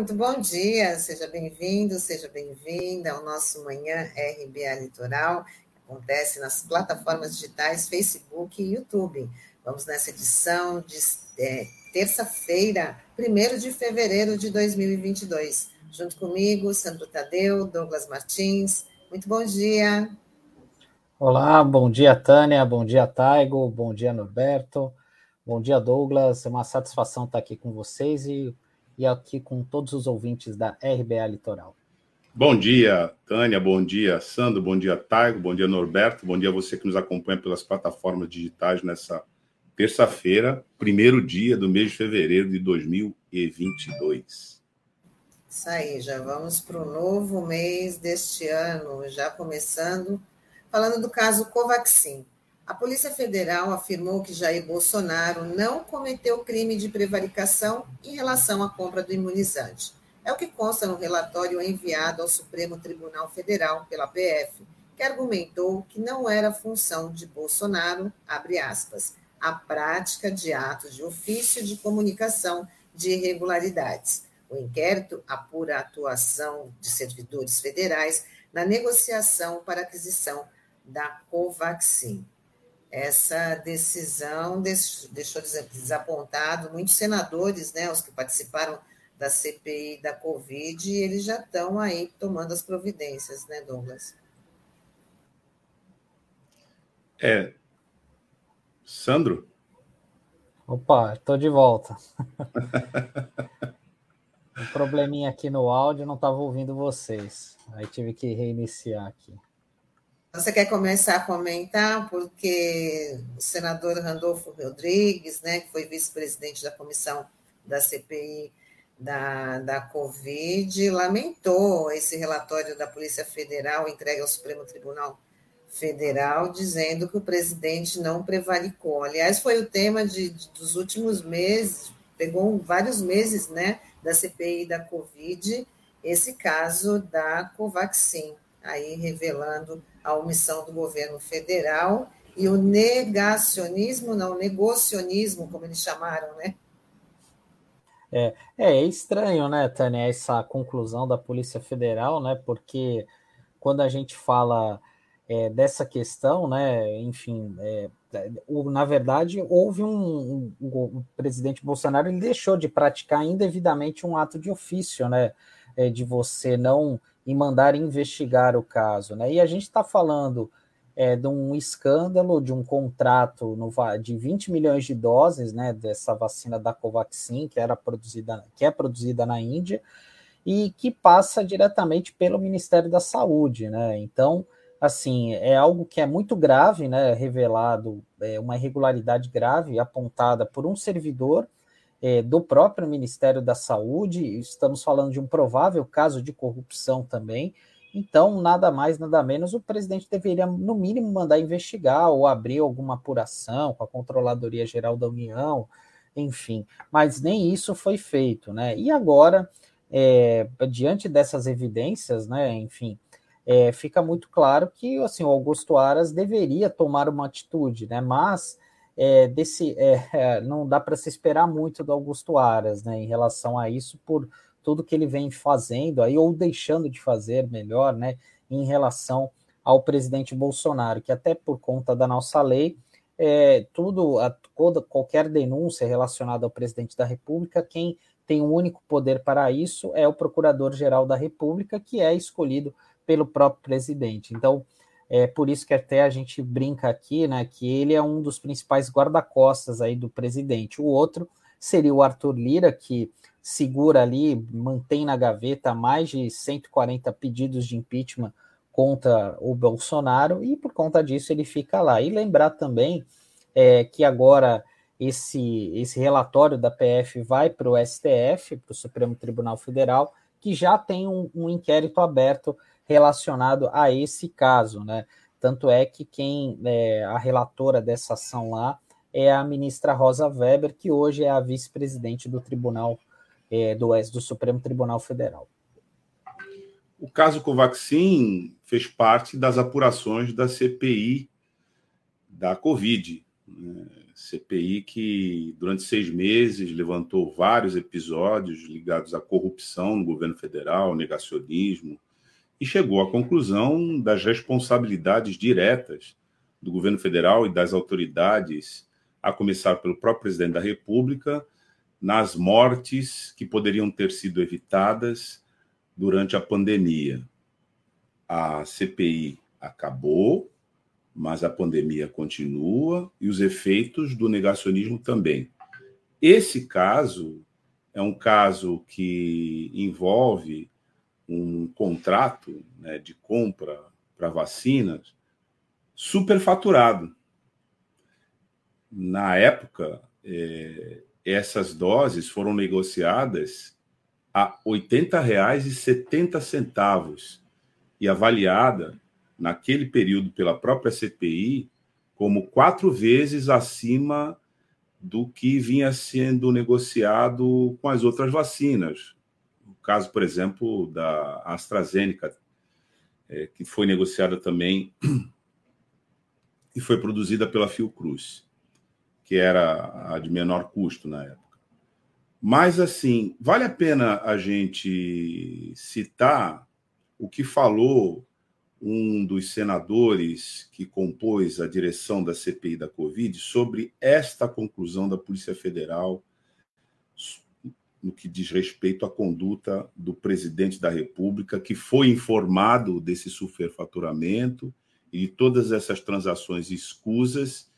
Muito bom dia. Seja bem-vindo, seja bem-vinda ao nosso Manhã RBA Litoral, que acontece nas plataformas digitais Facebook e YouTube. Vamos nessa edição de é, terça-feira, 1 de fevereiro de 2022. Junto comigo, Sandro Tadeu, Douglas Martins. Muito bom dia. Olá, bom dia, Tânia, bom dia, Taigo, bom dia, Norberto, bom dia, Douglas. É uma satisfação estar aqui com vocês e e aqui com todos os ouvintes da RBA Litoral. Bom dia, Tânia, bom dia, Sandro, bom dia, Taigo, bom dia, Norberto, bom dia a você que nos acompanha pelas plataformas digitais nessa terça-feira, primeiro dia do mês de fevereiro de 2022. Isso aí, já vamos para o novo mês deste ano, já começando, falando do caso Covaxin. A Polícia Federal afirmou que Jair Bolsonaro não cometeu crime de prevaricação em relação à compra do imunizante. É o que consta no relatório enviado ao Supremo Tribunal Federal pela PF, que argumentou que não era função de Bolsonaro, aspas, a prática de atos de ofício de comunicação de irregularidades. O inquérito apura a atuação de servidores federais na negociação para aquisição da Covaxin essa decisão deixou desapontado muitos senadores, né, os que participaram da CPI da Covid, e eles já estão aí tomando as providências, né, Douglas? É. Sandro? Opa, estou de volta. um probleminha aqui no áudio, não estava ouvindo vocês. Aí tive que reiniciar aqui. Você quer começar a comentar, porque o senador Randolfo Rodrigues, né, que foi vice-presidente da comissão da CPI da, da Covid, lamentou esse relatório da Polícia Federal entregue ao Supremo Tribunal Federal, dizendo que o presidente não prevaricou. Aliás, foi o tema de, de, dos últimos meses, pegou vários meses né, da CPI da Covid, esse caso da Covaxin, aí revelando a omissão do governo federal e o negacionismo, não, negocionismo, como eles chamaram, né? É, é, é estranho, né, Tânia, essa conclusão da Polícia Federal, né? Porque quando a gente fala é, dessa questão, né, enfim, é, na verdade, houve um, um, O presidente Bolsonaro ele deixou de praticar indevidamente um ato de ofício, né? É, de você não e mandar investigar o caso. Né? E a gente está falando é, de um escândalo, de um contrato no, de 20 milhões de doses né, dessa vacina da Covaxin, que, era produzida, que é produzida na Índia, e que passa diretamente pelo Ministério da Saúde. Né? Então, assim, é algo que é muito grave, né, revelado, é uma irregularidade grave apontada por um servidor é, do próprio Ministério da Saúde, estamos falando de um provável caso de corrupção também. Então, nada mais, nada menos, o presidente deveria, no mínimo, mandar investigar ou abrir alguma apuração com a Controladoria Geral da União, enfim. Mas nem isso foi feito, né? E agora, é, diante dessas evidências, né, enfim, é, fica muito claro que assim, o Augusto Aras deveria tomar uma atitude, né? Mas é, desse, é, não dá para se esperar muito do Augusto Aras, né, em relação a isso, por tudo que ele vem fazendo aí, ou deixando de fazer, melhor, né, em relação ao presidente Bolsonaro, que até por conta da nossa lei, é, tudo, a, toda, qualquer denúncia relacionada ao presidente da República, quem tem o um único poder para isso é o Procurador-Geral da República, que é escolhido pelo próprio presidente. Então, é por isso que até a gente brinca aqui, né, que ele é um dos principais guarda-costas aí do presidente. O outro seria o Arthur Lira, que segura ali, mantém na gaveta mais de 140 pedidos de impeachment contra o Bolsonaro, e por conta disso ele fica lá. E lembrar também é, que agora esse, esse relatório da PF vai para o STF, para o Supremo Tribunal Federal, que já tem um, um inquérito aberto relacionado a esse caso, né? Tanto é que quem é a relatora dessa ação lá é a ministra Rosa Weber, que hoje é a vice-presidente do Tribunal é, do, do Supremo Tribunal Federal. O caso Covaxin fez parte das apurações da CPI da Covid. Né? CPI que, durante seis meses, levantou vários episódios ligados à corrupção no governo federal, negacionismo, e chegou à conclusão das responsabilidades diretas do governo federal e das autoridades, a começar pelo próprio presidente da República, nas mortes que poderiam ter sido evitadas durante a pandemia. A CPI acabou, mas a pandemia continua e os efeitos do negacionismo também. Esse caso é um caso que envolve um contrato né, de compra para vacinas superfaturado. Na época, é, essas doses foram negociadas a R$ 80,70 e avaliada naquele período pela própria CPI como quatro vezes acima do que vinha sendo negociado com as outras vacinas. Caso, por exemplo, da AstraZeneca, é, que foi negociada também e foi produzida pela Fiocruz, que era a de menor custo na época. Mas, assim, vale a pena a gente citar o que falou um dos senadores que compôs a direção da CPI da Covid sobre esta conclusão da Polícia Federal no que diz respeito à conduta do presidente da República, que foi informado desse superfaturamento e de todas essas transações escusas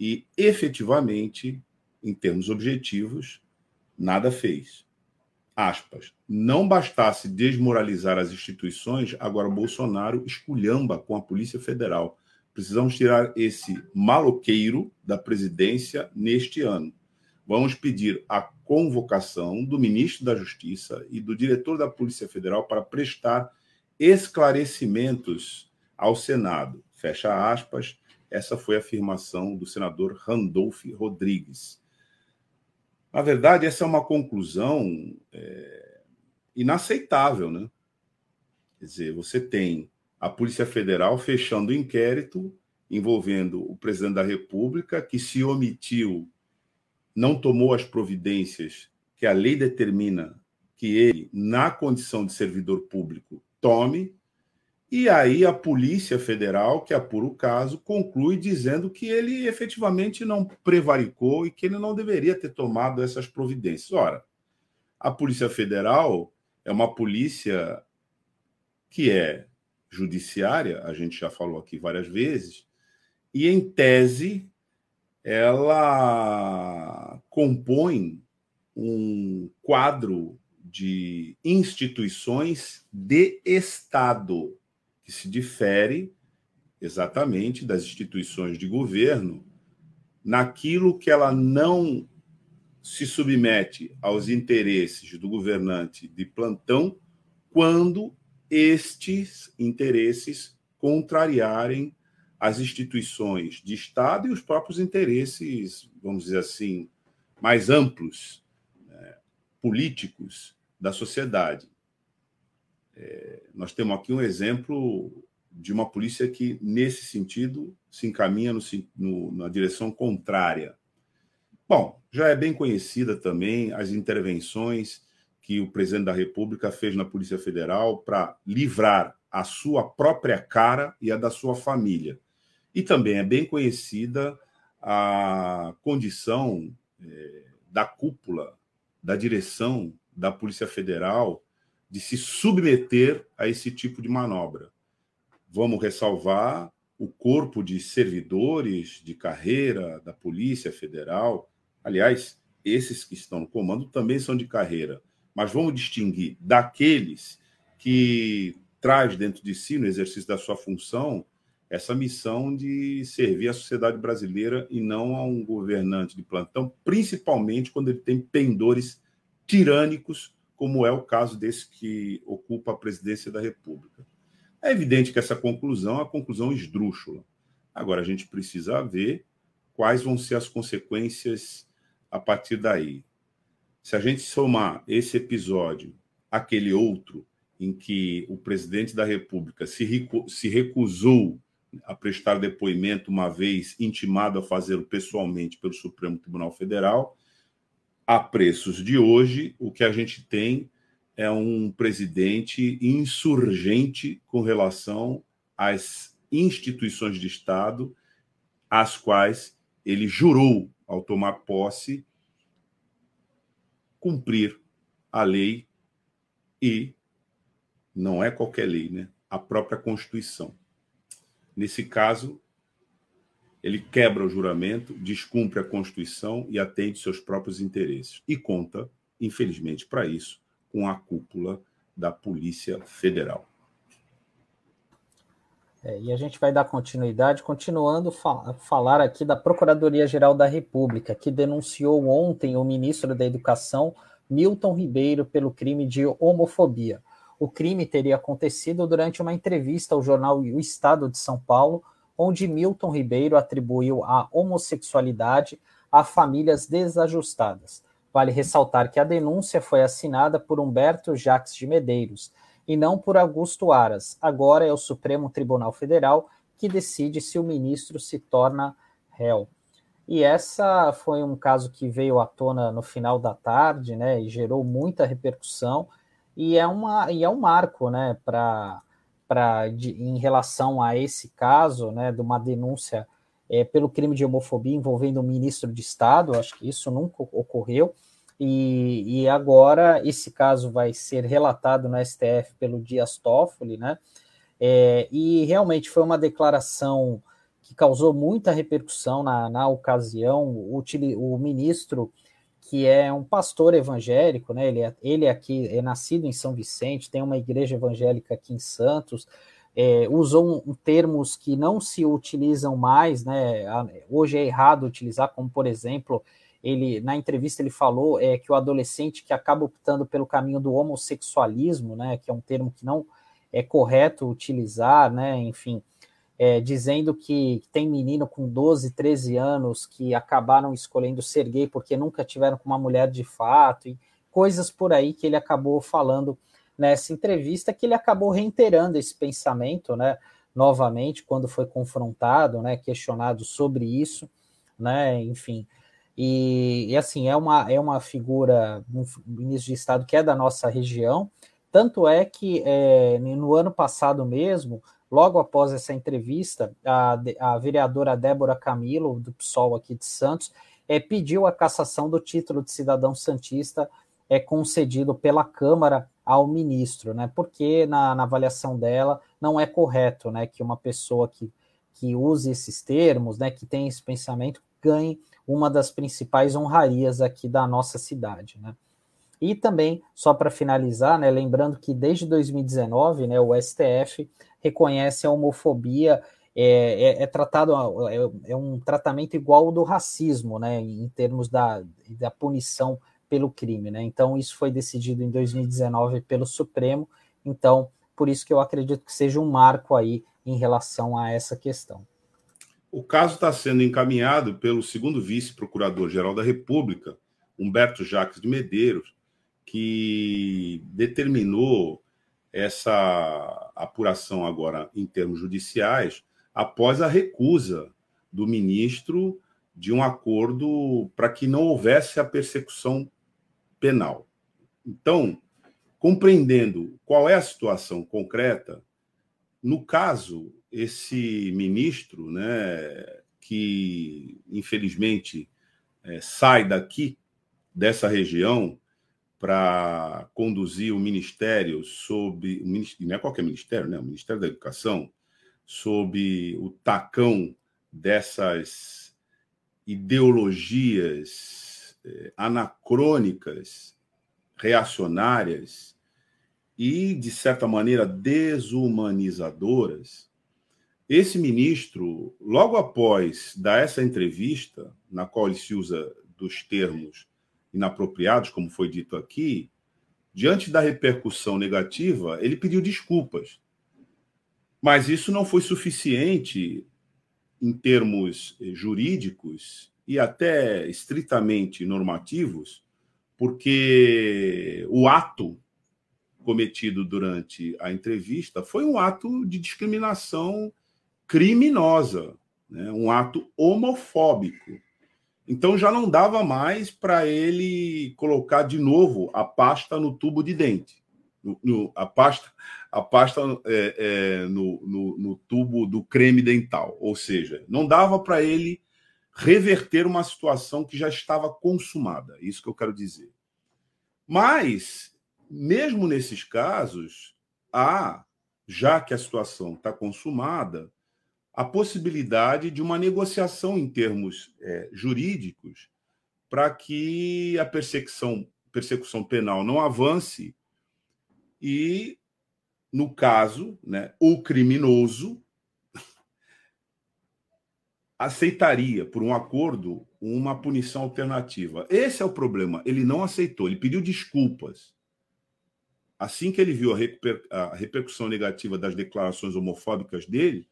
e efetivamente, em termos objetivos, nada fez aspas, não bastasse desmoralizar as instituições, agora Bolsonaro esculhamba com a Polícia Federal. Precisamos tirar esse maloqueiro da presidência neste ano. Vamos pedir a convocação do ministro da Justiça e do diretor da Polícia Federal para prestar esclarecimentos ao Senado. Fecha aspas. Essa foi a afirmação do senador Randolph Rodrigues. Na verdade, essa é uma conclusão é, inaceitável, né? Quer dizer, você tem a Polícia Federal fechando o inquérito envolvendo o presidente da República, que se omitiu, não tomou as providências que a lei determina que ele, na condição de servidor público, tome, e aí a Polícia Federal, que apura o caso, conclui dizendo que ele efetivamente não prevaricou e que ele não deveria ter tomado essas providências. Ora, a Polícia Federal é uma polícia que é judiciária, a gente já falou aqui várias vezes, e em tese ela compõe um quadro de instituições de Estado que se difere exatamente das instituições de governo naquilo que ela não se submete aos interesses do governante de plantão quando estes interesses contrariarem as instituições de Estado e os próprios interesses, vamos dizer assim, mais amplos, né, políticos da sociedade. É, nós temos aqui um exemplo de uma polícia que, nesse sentido, se encaminha no, no, na direção contrária. Bom, já é bem conhecida também as intervenções que o presidente da República fez na Polícia Federal para livrar a sua própria cara e a da sua família. E também é bem conhecida a condição é, da cúpula, da direção da Polícia Federal de se submeter a esse tipo de manobra. Vamos ressalvar o corpo de servidores de carreira da Polícia Federal. Aliás, esses que estão no comando também são de carreira, mas vamos distinguir daqueles que traz dentro de si, no exercício da sua função, essa missão de servir a sociedade brasileira e não a um governante de plantão, principalmente quando ele tem pendores tirânicos como é o caso desse que ocupa a presidência da República. É evidente que essa conclusão é uma conclusão esdrúxula. Agora, a gente precisa ver quais vão ser as consequências a partir daí. Se a gente somar esse episódio àquele outro em que o presidente da República se, se recusou a prestar depoimento, uma vez intimado a fazê-lo pessoalmente pelo Supremo Tribunal Federal. A preços de hoje, o que a gente tem é um presidente insurgente com relação às instituições de Estado, às quais ele jurou, ao tomar posse, cumprir a lei e não é qualquer lei, né? A própria Constituição. Nesse caso, ele quebra o juramento, descumpre a Constituição e atende seus próprios interesses. E conta, infelizmente, para isso, com a cúpula da Polícia Federal. É, e a gente vai dar continuidade, continuando a falar aqui da Procuradoria-Geral da República, que denunciou ontem o ministro da Educação, Milton Ribeiro, pelo crime de homofobia. O crime teria acontecido durante uma entrevista ao jornal O Estado de São Paulo, onde Milton Ribeiro atribuiu a homossexualidade a famílias desajustadas. Vale ressaltar que a denúncia foi assinada por Humberto Jacques de Medeiros e não por Augusto Aras. Agora é o Supremo Tribunal Federal que decide se o ministro se torna réu. E essa foi um caso que veio à tona no final da tarde, né, e gerou muita repercussão, e é, uma, e é um marco, né, para para em relação a esse caso, né, de uma denúncia é, pelo crime de homofobia envolvendo o ministro de Estado, acho que isso nunca ocorreu, e, e, agora esse caso vai ser relatado no STF pelo Dias Toffoli, né? É, e realmente foi uma declaração que causou muita repercussão na, na ocasião. O, o, ministro, que é um pastor evangélico, né? Ele é, ele é aqui é nascido em São Vicente, tem uma igreja evangélica aqui em Santos. É, usou um, termos que não se utilizam mais, né? Hoje é errado utilizar, como por exemplo ele na entrevista ele falou é, que o adolescente que acaba optando pelo caminho do homossexualismo, né, que é um termo que não é correto utilizar, né, enfim, é, dizendo que tem menino com 12, 13 anos que acabaram escolhendo ser gay porque nunca tiveram com uma mulher de fato, e coisas por aí que ele acabou falando nessa entrevista, que ele acabou reiterando esse pensamento, né, novamente, quando foi confrontado, né, questionado sobre isso, né, enfim, e, e, assim, é uma, é uma figura, um ministro de Estado que é da nossa região. Tanto é que é, no ano passado mesmo, logo após essa entrevista, a, a vereadora Débora Camilo, do PSOL aqui de Santos, é, pediu a cassação do título de cidadão santista é concedido pela Câmara ao ministro, né? Porque na, na, avaliação dela não é correto, né, que uma pessoa que, que use esses termos, né, que tem esse pensamento, ganhe uma das principais honrarias aqui da nossa cidade, né? E também, só para finalizar, né, lembrando que desde 2019, né, o STF reconhece a homofobia, é, é, é tratado, é, é, um tratamento igual ao do racismo, né, em termos da, da punição pelo crime, né? Então, isso foi decidido em 2019 pelo Supremo, então, por isso que eu acredito que seja um marco aí em relação a essa questão. O caso está sendo encaminhado pelo segundo vice-procurador-geral da República, Humberto Jacques de Medeiros, que determinou essa apuração agora em termos judiciais após a recusa do ministro de um acordo para que não houvesse a persecução penal. Então, compreendendo qual é a situação concreta, no caso esse ministro, né, que infelizmente é, sai daqui, dessa região, para conduzir o ministério sob. Não é qualquer ministério, né? O Ministério da Educação, sob o tacão dessas ideologias é, anacrônicas, reacionárias e, de certa maneira, desumanizadoras, esse ministro, logo após dar essa entrevista, na qual ele se usa dos termos inapropriados, como foi dito aqui, diante da repercussão negativa, ele pediu desculpas. Mas isso não foi suficiente em termos jurídicos e até estritamente normativos, porque o ato cometido durante a entrevista foi um ato de discriminação criminosa, né? um ato homofóbico. Então já não dava mais para ele colocar de novo a pasta no tubo de dente. No, no, a pasta, a pasta é, é, no, no, tubo do creme dental. Ou seja, não dava para ele reverter uma situação que já estava consumada. Isso que eu quero dizer. Mas, mesmo nesses casos, há, já que a situação está consumada, a possibilidade de uma negociação em termos é, jurídicos para que a persecução, persecução penal não avance e, no caso, né, o criminoso aceitaria, por um acordo, uma punição alternativa. Esse é o problema. Ele não aceitou, ele pediu desculpas. Assim que ele viu a, a repercussão negativa das declarações homofóbicas dele,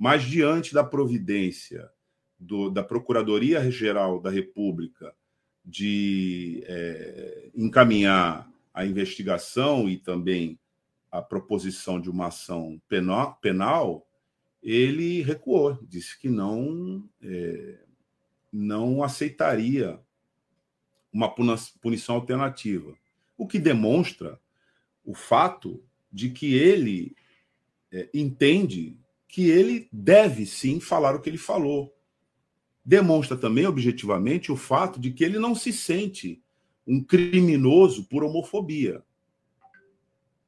mas diante da providência do, da Procuradoria-Geral da República de é, encaminhar a investigação e também a proposição de uma ação penal, penal ele recuou, disse que não, é, não aceitaria uma punição alternativa, o que demonstra o fato de que ele é, entende que ele deve sim falar o que ele falou. Demonstra também objetivamente o fato de que ele não se sente um criminoso por homofobia.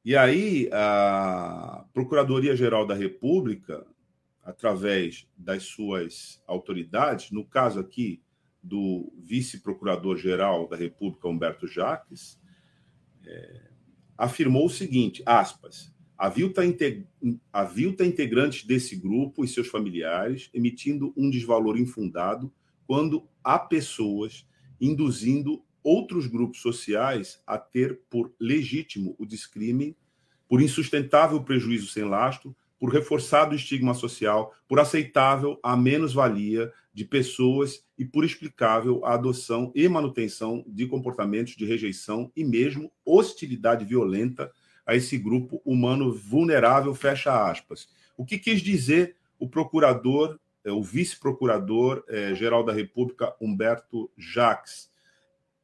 E aí, a Procuradoria-Geral da República, através das suas autoridades, no caso aqui do vice-procurador-geral da República, Humberto Jaques, é, afirmou o seguinte: aspas, Avilta, integ... Avilta integrantes desse grupo e seus familiares emitindo um desvalor infundado quando há pessoas induzindo outros grupos sociais a ter por legítimo o descrime, por insustentável prejuízo sem lastro, por reforçado estigma social, por aceitável a menos-valia de pessoas e por explicável a adoção e manutenção de comportamentos de rejeição e mesmo hostilidade violenta a esse grupo humano vulnerável, fecha aspas. O que quis dizer o procurador, é, o vice-procurador-geral é, da República, Humberto Jacques,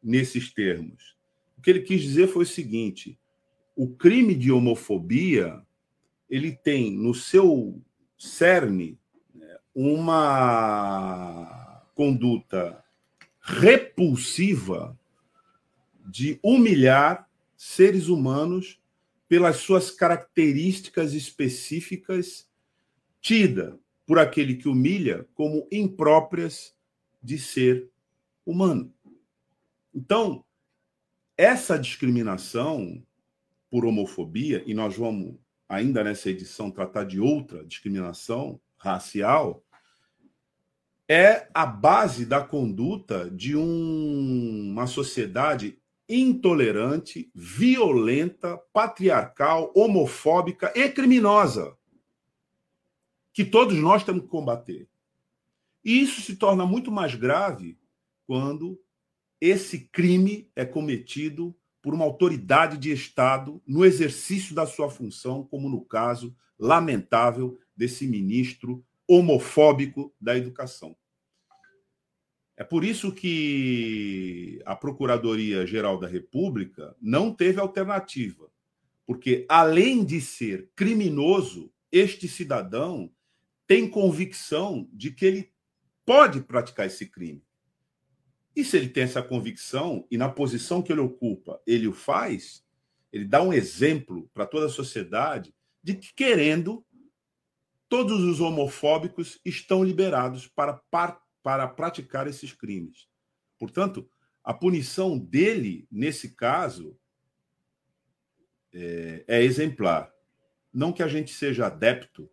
nesses termos? O que ele quis dizer foi o seguinte: o crime de homofobia ele tem no seu cerne né, uma conduta repulsiva de humilhar seres humanos pelas suas características específicas, tida por aquele que humilha como impróprias de ser humano. Então, essa discriminação por homofobia, e nós vamos ainda nessa edição tratar de outra discriminação racial, é a base da conduta de um, uma sociedade intolerante, violenta, patriarcal, homofóbica e criminosa, que todos nós temos que combater. E isso se torna muito mais grave quando esse crime é cometido por uma autoridade de Estado no exercício da sua função, como no caso lamentável desse ministro homofóbico da educação. É por isso que a Procuradoria-Geral da República não teve alternativa, porque além de ser criminoso, este cidadão tem convicção de que ele pode praticar esse crime. E se ele tem essa convicção e na posição que ele ocupa, ele o faz, ele dá um exemplo para toda a sociedade de que, querendo, todos os homofóbicos estão liberados para participar para praticar esses crimes. Portanto, a punição dele, nesse caso, é, é exemplar. Não que a gente seja adepto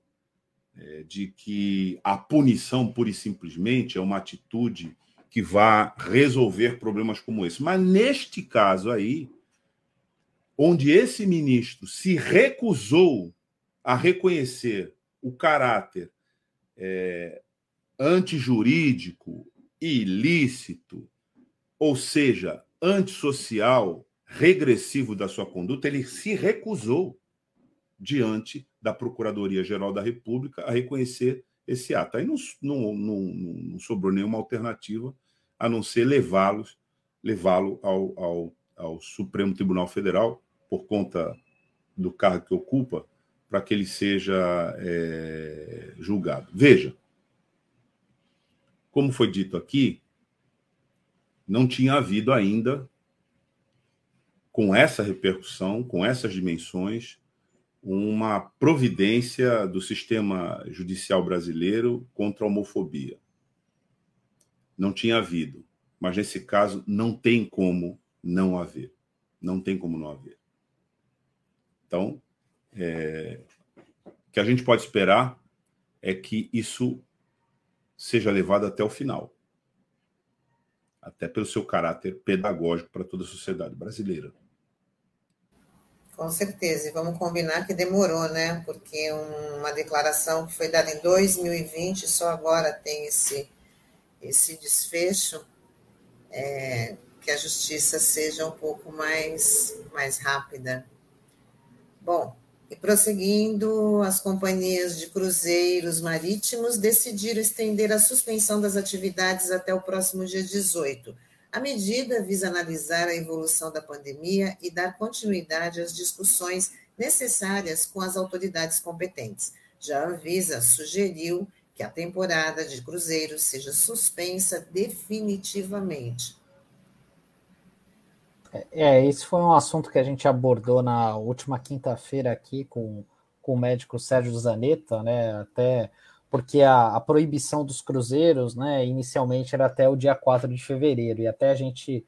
é, de que a punição, pura e simplesmente, é uma atitude que vá resolver problemas como esse. Mas neste caso aí, onde esse ministro se recusou a reconhecer o caráter é, antijurídico, ilícito, ou seja, antissocial, regressivo da sua conduta, ele se recusou diante da Procuradoria-Geral da República a reconhecer esse ato. Aí não, não, não, não sobrou nenhuma alternativa a não ser levá-los, levá-lo ao, ao, ao Supremo Tribunal Federal, por conta do cargo que ocupa, para que ele seja é, julgado. Veja, como foi dito aqui, não tinha havido ainda, com essa repercussão, com essas dimensões, uma providência do sistema judicial brasileiro contra a homofobia. Não tinha havido, mas nesse caso não tem como não haver. Não tem como não haver. Então, é, o que a gente pode esperar é que isso seja levado até o final até pelo seu caráter pedagógico para toda a sociedade brasileira. Com certeza, e vamos combinar que demorou, né? Porque uma declaração que foi dada em 2020 só agora tem esse, esse desfecho, é, que a justiça seja um pouco mais, mais rápida. Bom, e prosseguindo, as companhias de cruzeiros marítimos decidiram estender a suspensão das atividades até o próximo dia 18. A medida visa analisar a evolução da pandemia e dar continuidade às discussões necessárias com as autoridades competentes. Já a Anvisa sugeriu que a temporada de cruzeiros seja suspensa definitivamente. É, esse foi um assunto que a gente abordou na última quinta-feira aqui com, com o médico Sérgio Zanetta, né? Até porque a, a, proibição dos cruzeiros, né, inicialmente era até o dia 4 de fevereiro, e até a gente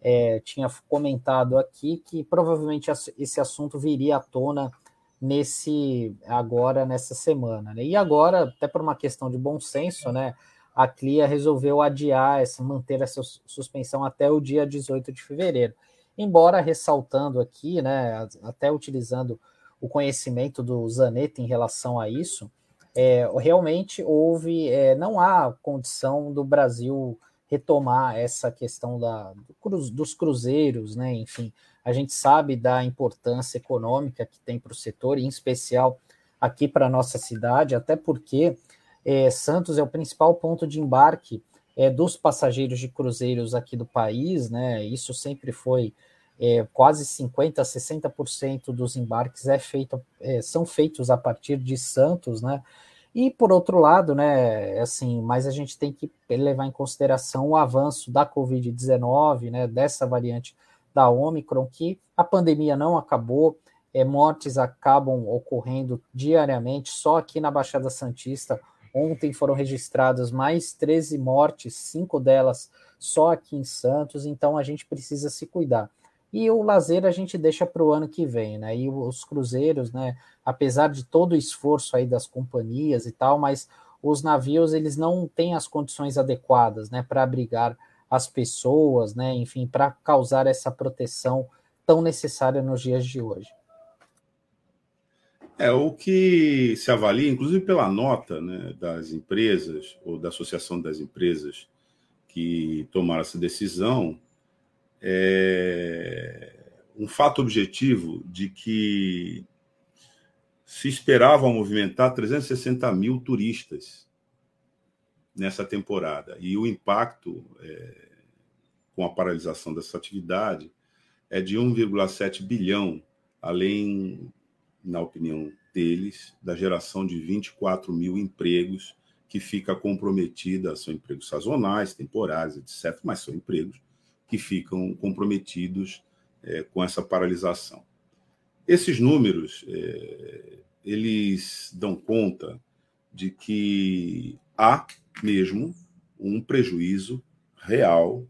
é, tinha comentado aqui que provavelmente esse assunto viria à tona nesse agora nessa semana, né? E agora, até por uma questão de bom senso, né, a CLIA resolveu adiar essa, manter essa suspensão até o dia 18 de fevereiro. Embora ressaltando aqui, né, até utilizando o conhecimento do Zanetti em relação a isso, é, realmente houve, é, não há condição do Brasil retomar essa questão da, do dos cruzeiros, né? Enfim, a gente sabe da importância econômica que tem para o setor, em especial aqui para a nossa cidade, até porque é, Santos é o principal ponto de embarque é, dos passageiros de cruzeiros aqui do país, né? Isso sempre foi é, quase 50% a 60% dos embarques é feito, é, são feitos a partir de Santos, né? E por outro lado, né, assim, mas a gente tem que levar em consideração o avanço da Covid-19, né, dessa variante da Omicron, que a pandemia não acabou, é, mortes acabam ocorrendo diariamente, só aqui na Baixada Santista Ontem foram registradas mais 13 mortes, cinco delas só aqui em Santos, então a gente precisa se cuidar. E o lazer a gente deixa para o ano que vem, né? E os cruzeiros, né? Apesar de todo o esforço aí das companhias e tal, mas os navios eles não têm as condições adequadas, né? Para abrigar as pessoas, né? Enfim, para causar essa proteção tão necessária nos dias de hoje. É, o que se avalia, inclusive pela nota né, das empresas, ou da Associação das Empresas que tomaram essa decisão, é um fato objetivo de que se esperava movimentar 360 mil turistas nessa temporada. E o impacto é, com a paralisação dessa atividade é de 1,7 bilhão, além na opinião deles, da geração de 24 mil empregos que fica comprometida, são empregos sazonais, temporários, etc., mas são empregos que ficam comprometidos é, com essa paralisação. Esses números, é, eles dão conta de que há mesmo um prejuízo real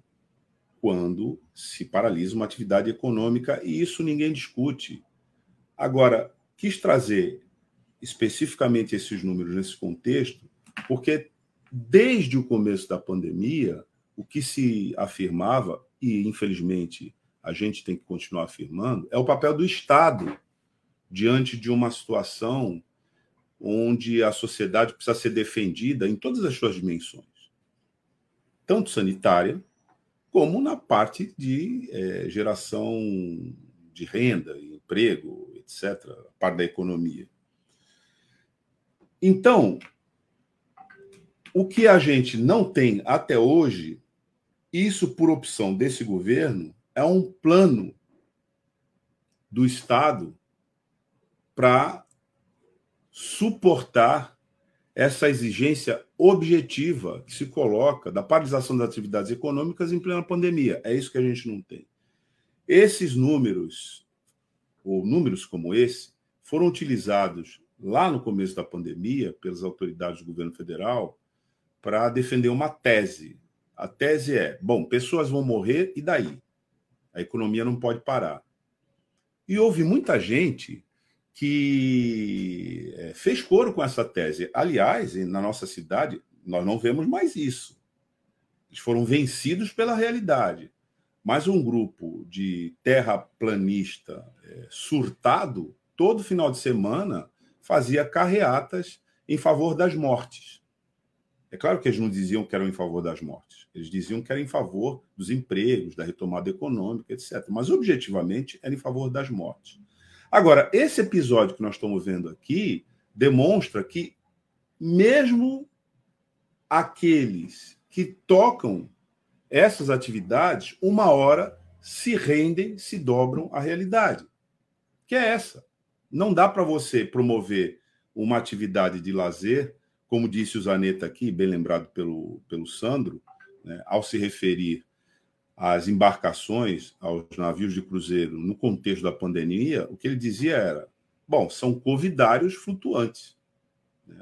quando se paralisa uma atividade econômica, e isso ninguém discute. Agora, Quis trazer especificamente esses números nesse contexto, porque desde o começo da pandemia, o que se afirmava, e infelizmente a gente tem que continuar afirmando, é o papel do Estado diante de uma situação onde a sociedade precisa ser defendida em todas as suas dimensões, tanto sanitária, como na parte de é, geração de renda, emprego, etc., parte da economia. Então, o que a gente não tem até hoje, isso por opção desse governo, é um plano do Estado para suportar essa exigência objetiva que se coloca da paralisação das atividades econômicas em plena pandemia. É isso que a gente não tem. Esses números, ou números como esse, foram utilizados lá no começo da pandemia pelas autoridades do governo federal para defender uma tese. A tese é: bom, pessoas vão morrer e daí? A economia não pode parar. E houve muita gente que é, fez coro com essa tese. Aliás, na nossa cidade, nós não vemos mais isso. Eles foram vencidos pela realidade. Mas um grupo de terraplanista é, surtado, todo final de semana, fazia carreatas em favor das mortes. É claro que eles não diziam que eram em favor das mortes. Eles diziam que era em favor dos empregos, da retomada econômica, etc. Mas, objetivamente, era em favor das mortes. Agora, esse episódio que nós estamos vendo aqui demonstra que, mesmo aqueles que tocam essas atividades, uma hora se rendem, se dobram à realidade, que é essa. Não dá para você promover uma atividade de lazer, como disse o Zaneta aqui, bem lembrado pelo, pelo Sandro, né, ao se referir às embarcações, aos navios de cruzeiro no contexto da pandemia, o que ele dizia era: bom, são convidários flutuantes.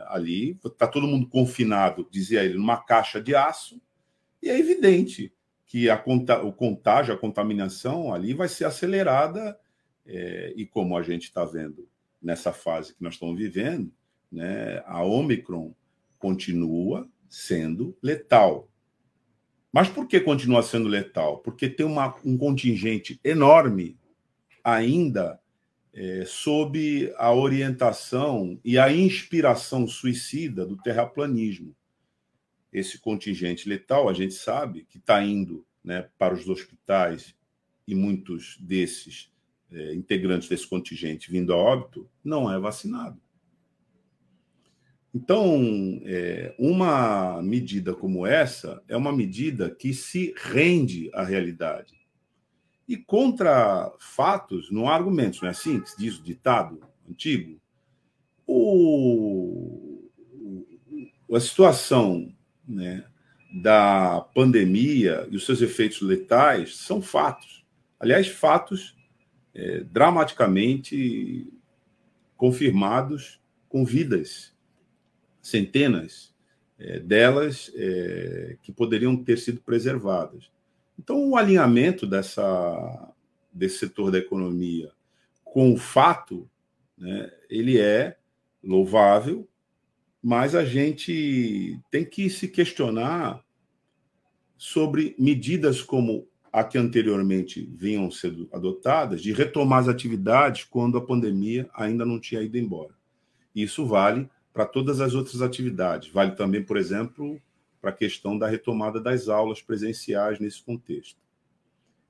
Ali está todo mundo confinado, dizia ele, numa caixa de aço, e é evidente que a, o contágio, a contaminação ali vai ser acelerada, é, e como a gente está vendo nessa fase que nós estamos vivendo, né, a Omicron continua sendo letal. Mas por que continua sendo letal? Porque tem uma, um contingente enorme ainda é, sob a orientação e a inspiração suicida do terraplanismo. Esse contingente letal, a gente sabe que está indo né, para os hospitais e muitos desses é, integrantes desse contingente vindo a óbito não é vacinado. Então, é, uma medida como essa é uma medida que se rende à realidade. E contra fatos, não há argumentos, não é assim que se diz o ditado antigo? O, a situação né, da pandemia e os seus efeitos letais são fatos. Aliás, fatos é, dramaticamente confirmados com vidas centenas é, delas é, que poderiam ter sido preservadas. Então, o alinhamento dessa, desse setor da economia com o fato, né, ele é louvável, mas a gente tem que se questionar sobre medidas como a que anteriormente vinham sendo adotadas, de retomar as atividades quando a pandemia ainda não tinha ido embora. Isso vale para todas as outras atividades. Vale também, por exemplo, para a questão da retomada das aulas presenciais nesse contexto.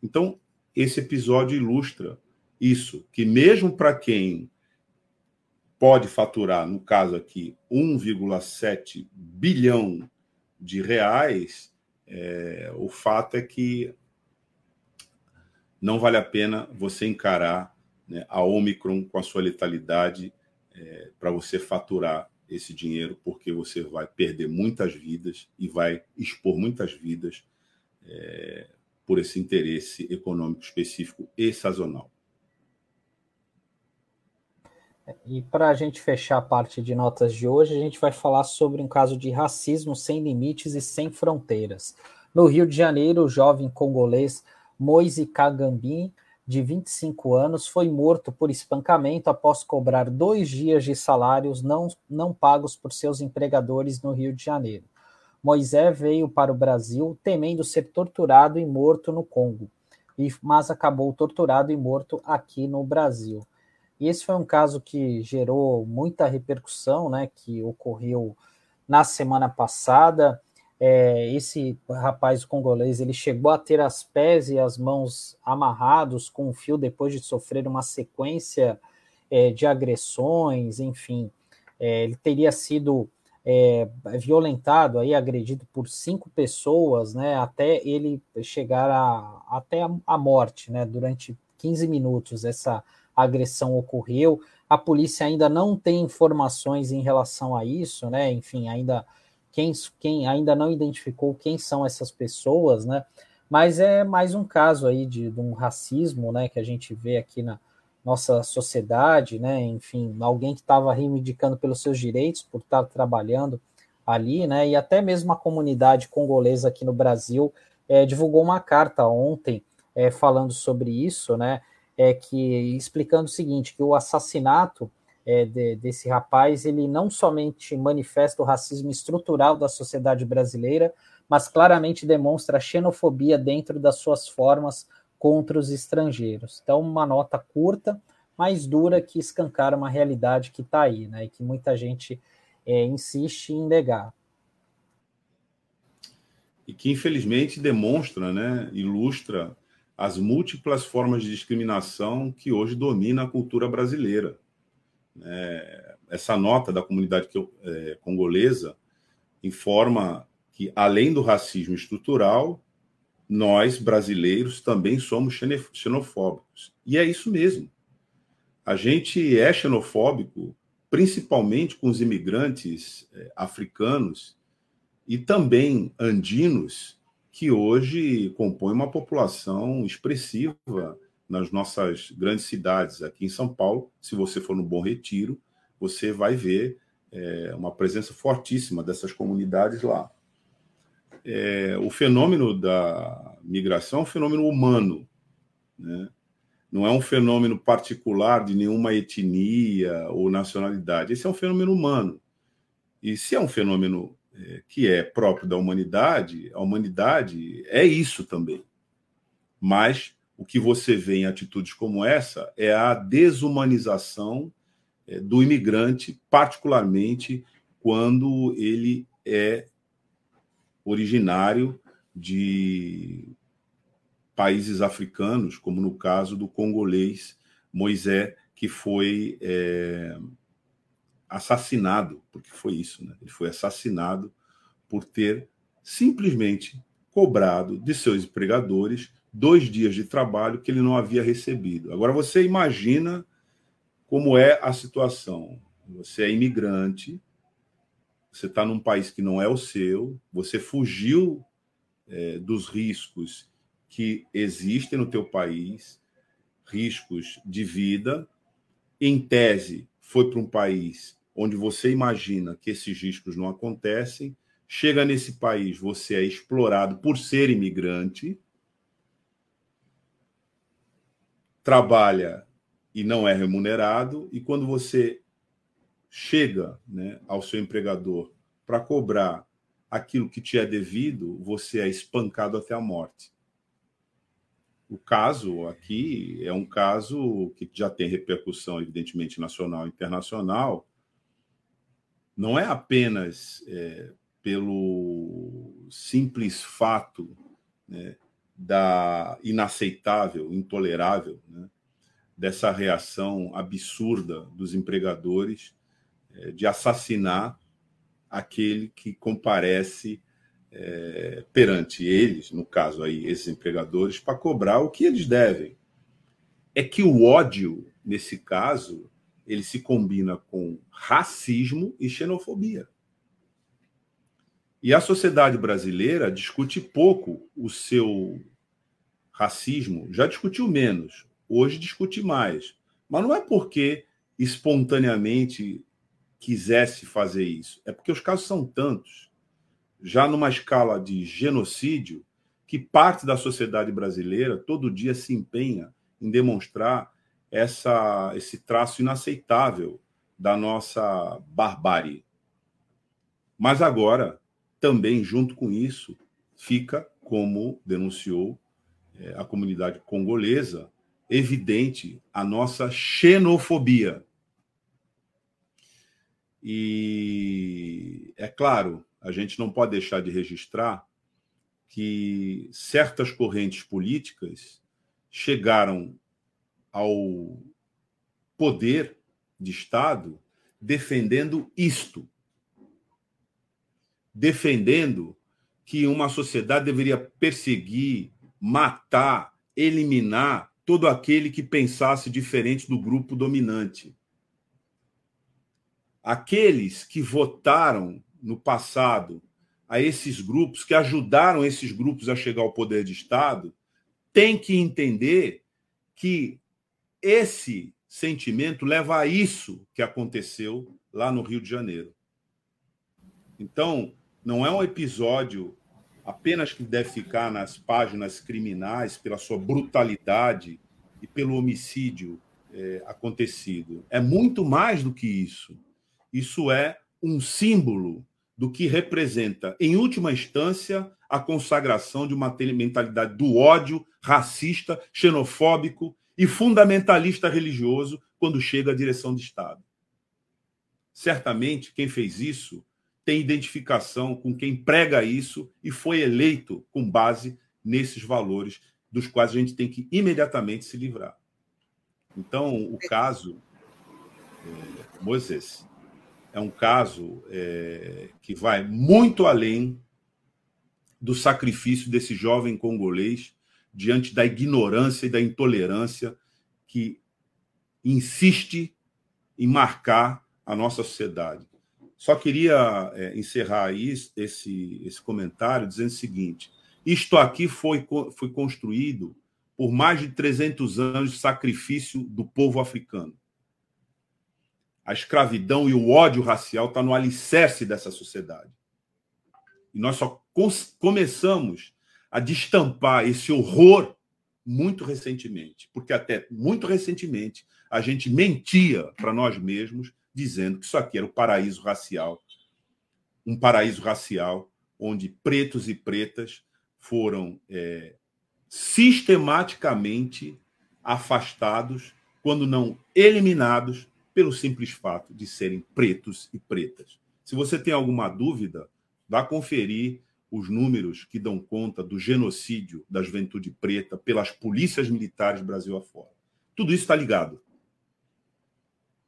Então, esse episódio ilustra isso, que mesmo para quem pode faturar, no caso aqui, 1,7 bilhão de reais, é, o fato é que não vale a pena você encarar né, a Omicron com a sua letalidade é, para você faturar esse dinheiro, porque você vai perder muitas vidas e vai expor muitas vidas é, por esse interesse econômico específico e sazonal. E para a gente fechar a parte de notas de hoje, a gente vai falar sobre um caso de racismo sem limites e sem fronteiras. No Rio de Janeiro, o jovem congolês Moise Kagambin de 25 anos, foi morto por espancamento após cobrar dois dias de salários não, não pagos por seus empregadores no Rio de Janeiro. Moisés veio para o Brasil temendo ser torturado e morto no Congo, mas acabou torturado e morto aqui no Brasil. E esse foi um caso que gerou muita repercussão, né, que ocorreu na semana passada. É, esse rapaz congolês ele chegou a ter as pés e as mãos amarrados com um fio depois de sofrer uma sequência é, de agressões, enfim, é, ele teria sido é, violentado, aí, agredido por cinco pessoas, né, até ele chegar a, até a, a morte, né, durante 15 minutos essa agressão ocorreu. A polícia ainda não tem informações em relação a isso, né? Enfim, ainda quem, quem ainda não identificou quem são essas pessoas, né? Mas é mais um caso aí de, de um racismo, né? Que a gente vê aqui na nossa sociedade, né? Enfim, alguém que estava reivindicando pelos seus direitos por estar trabalhando ali, né? E até mesmo a comunidade congolesa aqui no Brasil é, divulgou uma carta ontem é, falando sobre isso, né? É que explicando o seguinte, que o assassinato é, de, desse rapaz ele não somente manifesta o racismo estrutural da sociedade brasileira, mas claramente demonstra a xenofobia dentro das suas formas contra os estrangeiros. Então, uma nota curta, mas dura, que escancara uma realidade que está aí, né, e que muita gente é, insiste em negar. E que, infelizmente, demonstra, né, ilustra as múltiplas formas de discriminação que hoje domina a cultura brasileira. É, essa nota da comunidade é, congolesa informa que, além do racismo estrutural, nós, brasileiros, também somos xenofóbicos. E é isso mesmo. A gente é xenofóbico, principalmente com os imigrantes é, africanos e também andinos, que hoje compõe uma população expressiva nas nossas grandes cidades. Aqui em São Paulo, se você for no Bom Retiro, você vai ver é, uma presença fortíssima dessas comunidades lá. É, o fenômeno da migração é um fenômeno humano, né? não é um fenômeno particular de nenhuma etnia ou nacionalidade. Esse é um fenômeno humano. E se é um fenômeno que é próprio da humanidade, a humanidade é isso também. Mas o que você vê em atitudes como essa é a desumanização é, do imigrante, particularmente quando ele é originário de países africanos, como no caso do congolês Moisés, que foi é, assassinado, porque foi isso, né? Ele foi assassinado por ter simplesmente cobrado de seus empregadores dois dias de trabalho que ele não havia recebido. Agora você imagina como é a situação. Você é imigrante, você está num país que não é o seu, você fugiu é, dos riscos que existem no teu país, riscos de vida. Em tese, foi para um país onde você imagina que esses riscos não acontecem, chega nesse país, você é explorado por ser imigrante, trabalha e não é remunerado, e quando você chega né, ao seu empregador para cobrar aquilo que te é devido, você é espancado até a morte. O caso aqui é um caso que já tem repercussão, evidentemente, nacional e internacional, não é apenas é, pelo simples fato né, da inaceitável, intolerável, né, dessa reação absurda dos empregadores é, de assassinar aquele que comparece é, perante eles, no caso aí, esses empregadores, para cobrar o que eles devem. É que o ódio, nesse caso, ele se combina com racismo e xenofobia. E a sociedade brasileira discute pouco o seu racismo, já discutiu menos, hoje discute mais. Mas não é porque espontaneamente quisesse fazer isso, é porque os casos são tantos, já numa escala de genocídio, que parte da sociedade brasileira todo dia se empenha em demonstrar essa, esse traço inaceitável da nossa barbárie. Mas agora, também junto com isso, fica, como denunciou é, a comunidade congolesa, evidente a nossa xenofobia. E é claro, a gente não pode deixar de registrar que certas correntes políticas chegaram ao poder de Estado defendendo isto. defendendo que uma sociedade deveria perseguir, matar, eliminar todo aquele que pensasse diferente do grupo dominante. Aqueles que votaram no passado a esses grupos, que ajudaram esses grupos a chegar ao poder de Estado, têm que entender que esse sentimento leva a isso que aconteceu lá no Rio de Janeiro. Então, não é um episódio apenas que deve ficar nas páginas criminais pela sua brutalidade e pelo homicídio é, acontecido. É muito mais do que isso. Isso é um símbolo do que representa, em última instância, a consagração de uma mentalidade do ódio racista, xenofóbico e fundamentalista religioso quando chega à direção de Estado. Certamente, quem fez isso tem identificação com quem prega isso e foi eleito com base nesses valores dos quais a gente tem que imediatamente se livrar. Então, o caso é, Moisés é um caso é, que vai muito além do sacrifício desse jovem congolês diante da ignorância e da intolerância que insiste em marcar a nossa sociedade. Só queria é, encerrar isso, esse, esse comentário dizendo o seguinte: isto aqui foi, foi construído por mais de 300 anos de sacrifício do povo africano. A escravidão e o ódio racial está no alicerce dessa sociedade. E nós só começamos a destampar esse horror muito recentemente, porque até muito recentemente a gente mentia para nós mesmos dizendo que isso aqui era o paraíso racial, um paraíso racial onde pretos e pretas foram é, sistematicamente afastados, quando não eliminados, pelo simples fato de serem pretos e pretas. Se você tem alguma dúvida, vá conferir os números que dão conta do genocídio da juventude preta pelas polícias militares Brasil afora. Tudo isso está ligado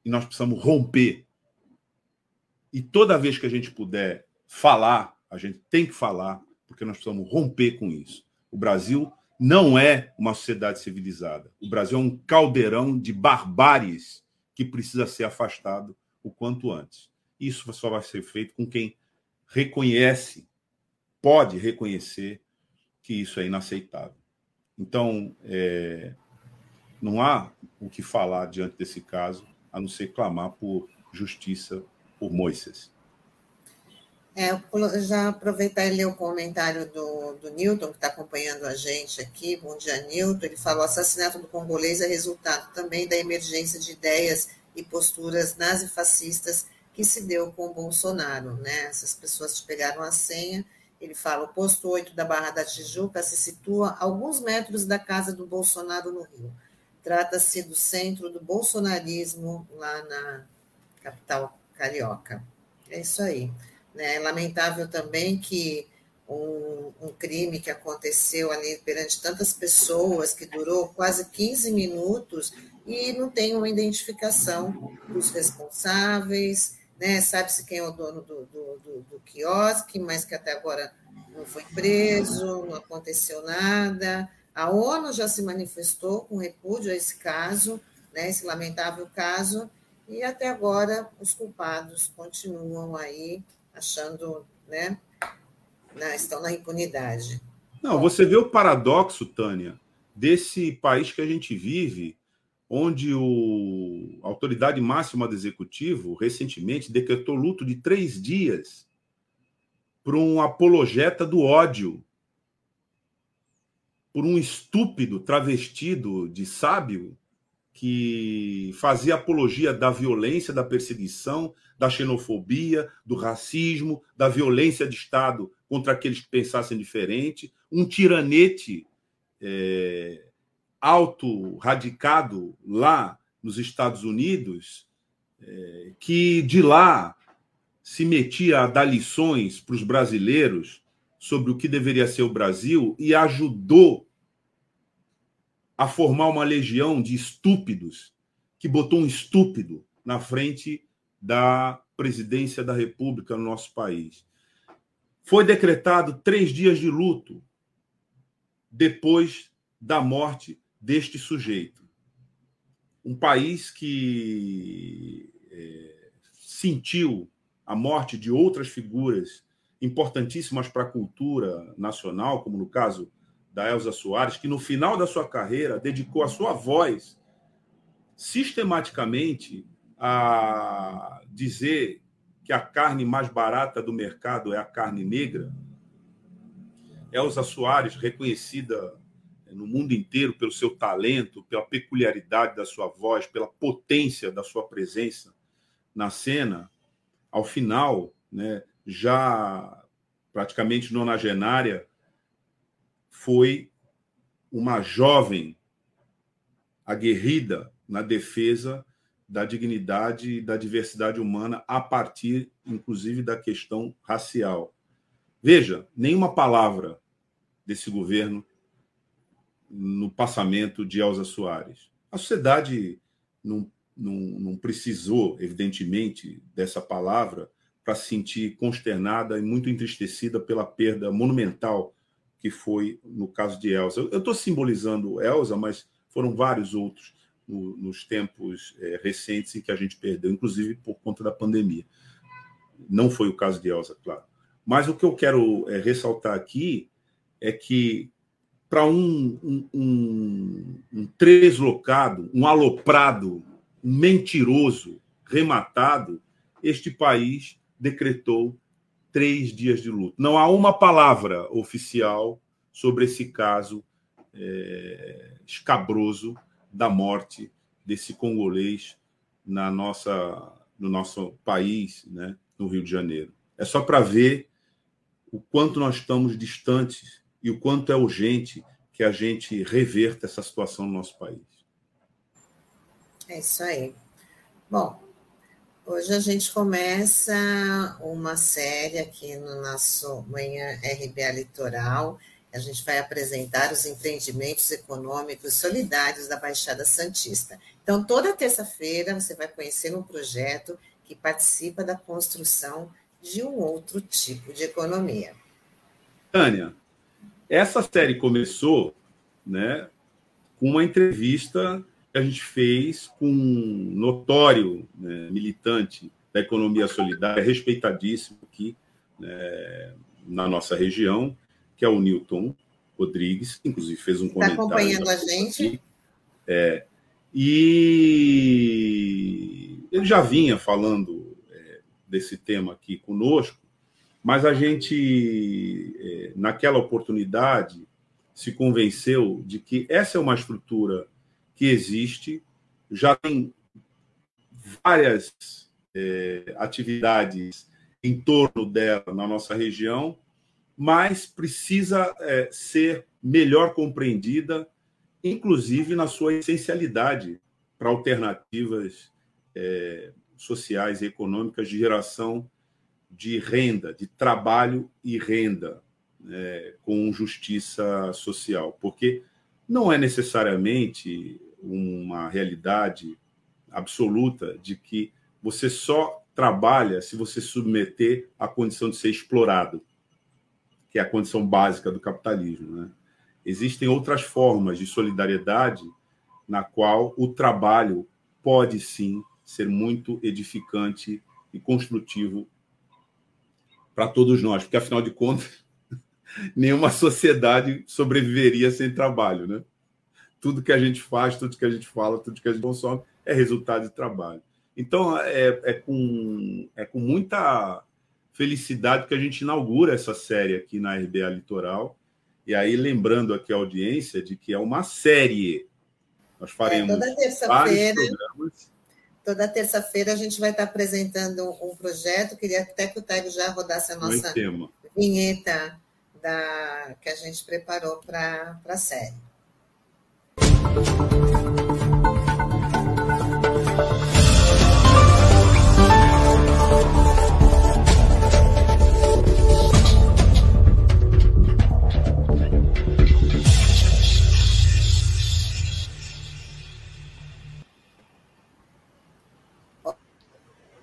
e nós precisamos romper. E toda vez que a gente puder falar, a gente tem que falar, porque nós precisamos romper com isso. O Brasil não é uma sociedade civilizada. O Brasil é um caldeirão de barbáries que precisa ser afastado o quanto antes. Isso só vai ser feito com quem reconhece, pode reconhecer que isso é inaceitável. Então, é, não há o que falar diante desse caso a não ser clamar por justiça por Moisés. É, já aproveitar e ler o comentário do, do Newton, que está acompanhando a gente aqui. Bom dia, Newton. Ele falou: o assassinato do congolês é resultado também da emergência de ideias e posturas nazifascistas que se deu com o Bolsonaro. Né? Essas pessoas pegaram a senha. Ele fala: o posto 8 da Barra da Tijuca se situa a alguns metros da casa do Bolsonaro no Rio. Trata-se do centro do bolsonarismo lá na capital carioca. É isso aí. Né? É lamentável também que um, um, crime que aconteceu ali perante tantas pessoas, que durou quase 15 minutos, e não tem uma identificação dos responsáveis, né? sabe-se quem é o dono do, do, do, do quiosque, mas que até agora não foi preso, não aconteceu nada. A ONU já se manifestou com repúdio a esse caso, né, esse lamentável caso, e até agora os culpados continuam aí achando, né, na, estão na impunidade. Não, você vê o paradoxo, Tânia, desse país que a gente vive, onde o, a autoridade máxima do executivo recentemente decretou luto de três dias para um apologeta do ódio por um estúpido travestido de sábio que fazia apologia da violência, da perseguição, da xenofobia, do racismo, da violência de Estado contra aqueles que pensassem diferente, um tiranete é, auto-radicado lá nos Estados Unidos, é, que de lá se metia a dar lições para os brasileiros sobre o que deveria ser o Brasil e ajudou a formar uma legião de estúpidos que botou um estúpido na frente da presidência da República no nosso país. foi decretado três dias de luto depois da morte deste sujeito. Um país que é, sentiu a morte de outras figuras importantíssimas para a cultura nacional, como no caso da Elza Soares, que no final da sua carreira dedicou a sua voz sistematicamente a dizer que a carne mais barata do mercado é a carne negra. Elza Soares, reconhecida no mundo inteiro pelo seu talento, pela peculiaridade da sua voz, pela potência da sua presença na cena, ao final, né, já praticamente nonagenária, foi uma jovem aguerrida na defesa da dignidade e da diversidade humana a partir, inclusive, da questão racial. Veja, nenhuma palavra desse governo no passamento de Elza Soares. A sociedade não, não, não precisou, evidentemente, dessa palavra para se sentir consternada e muito entristecida pela perda monumental que foi no caso de Elza. Eu estou simbolizando Elza, mas foram vários outros no, nos tempos é, recentes em que a gente perdeu, inclusive por conta da pandemia. Não foi o caso de Elza, claro. Mas o que eu quero é, ressaltar aqui é que para um, um, um, um treslocado, um aloprado, um mentiroso, rematado, este país decretou três dias de luto. Não há uma palavra oficial sobre esse caso é, escabroso da morte desse congolês na nossa, no nosso país, né, no Rio de Janeiro. É só para ver o quanto nós estamos distantes e o quanto é urgente que a gente reverta essa situação no nosso país. É isso aí. Bom, Hoje a gente começa uma série aqui no nosso Manhã RBA Litoral. A gente vai apresentar os empreendimentos econômicos solidários da Baixada Santista. Então, toda terça-feira você vai conhecer um projeto que participa da construção de um outro tipo de economia. Tânia, essa série começou né, com uma entrevista que a gente fez com um notório né, militante da economia solidária, respeitadíssimo aqui né, na nossa região, que é o Newton Rodrigues, que inclusive fez um Está comentário. Está acompanhando a gente? É, e ele já vinha falando é, desse tema aqui conosco, mas a gente, é, naquela oportunidade, se convenceu de que essa é uma estrutura que existe, já tem várias é, atividades em torno dela na nossa região, mas precisa é, ser melhor compreendida, inclusive na sua essencialidade para alternativas é, sociais e econômicas de geração de renda, de trabalho e renda, é, com justiça social, porque não é necessariamente uma realidade absoluta de que você só trabalha se você submeter à condição de ser explorado, que é a condição básica do capitalismo. Né? Existem outras formas de solidariedade na qual o trabalho pode sim ser muito edificante e construtivo para todos nós, porque afinal de contas nenhuma sociedade sobreviveria sem trabalho, né? tudo que a gente faz, tudo que a gente fala, tudo que a gente consome é resultado de trabalho. Então, é, é, com, é com muita felicidade que a gente inaugura essa série aqui na RBA Litoral. E aí, lembrando aqui a audiência de que é uma série. Nós faremos é, toda terça-feira. Toda terça-feira a gente vai estar apresentando um projeto. Queria até que o Tairo já rodasse a nossa vinheta da, que a gente preparou para a série.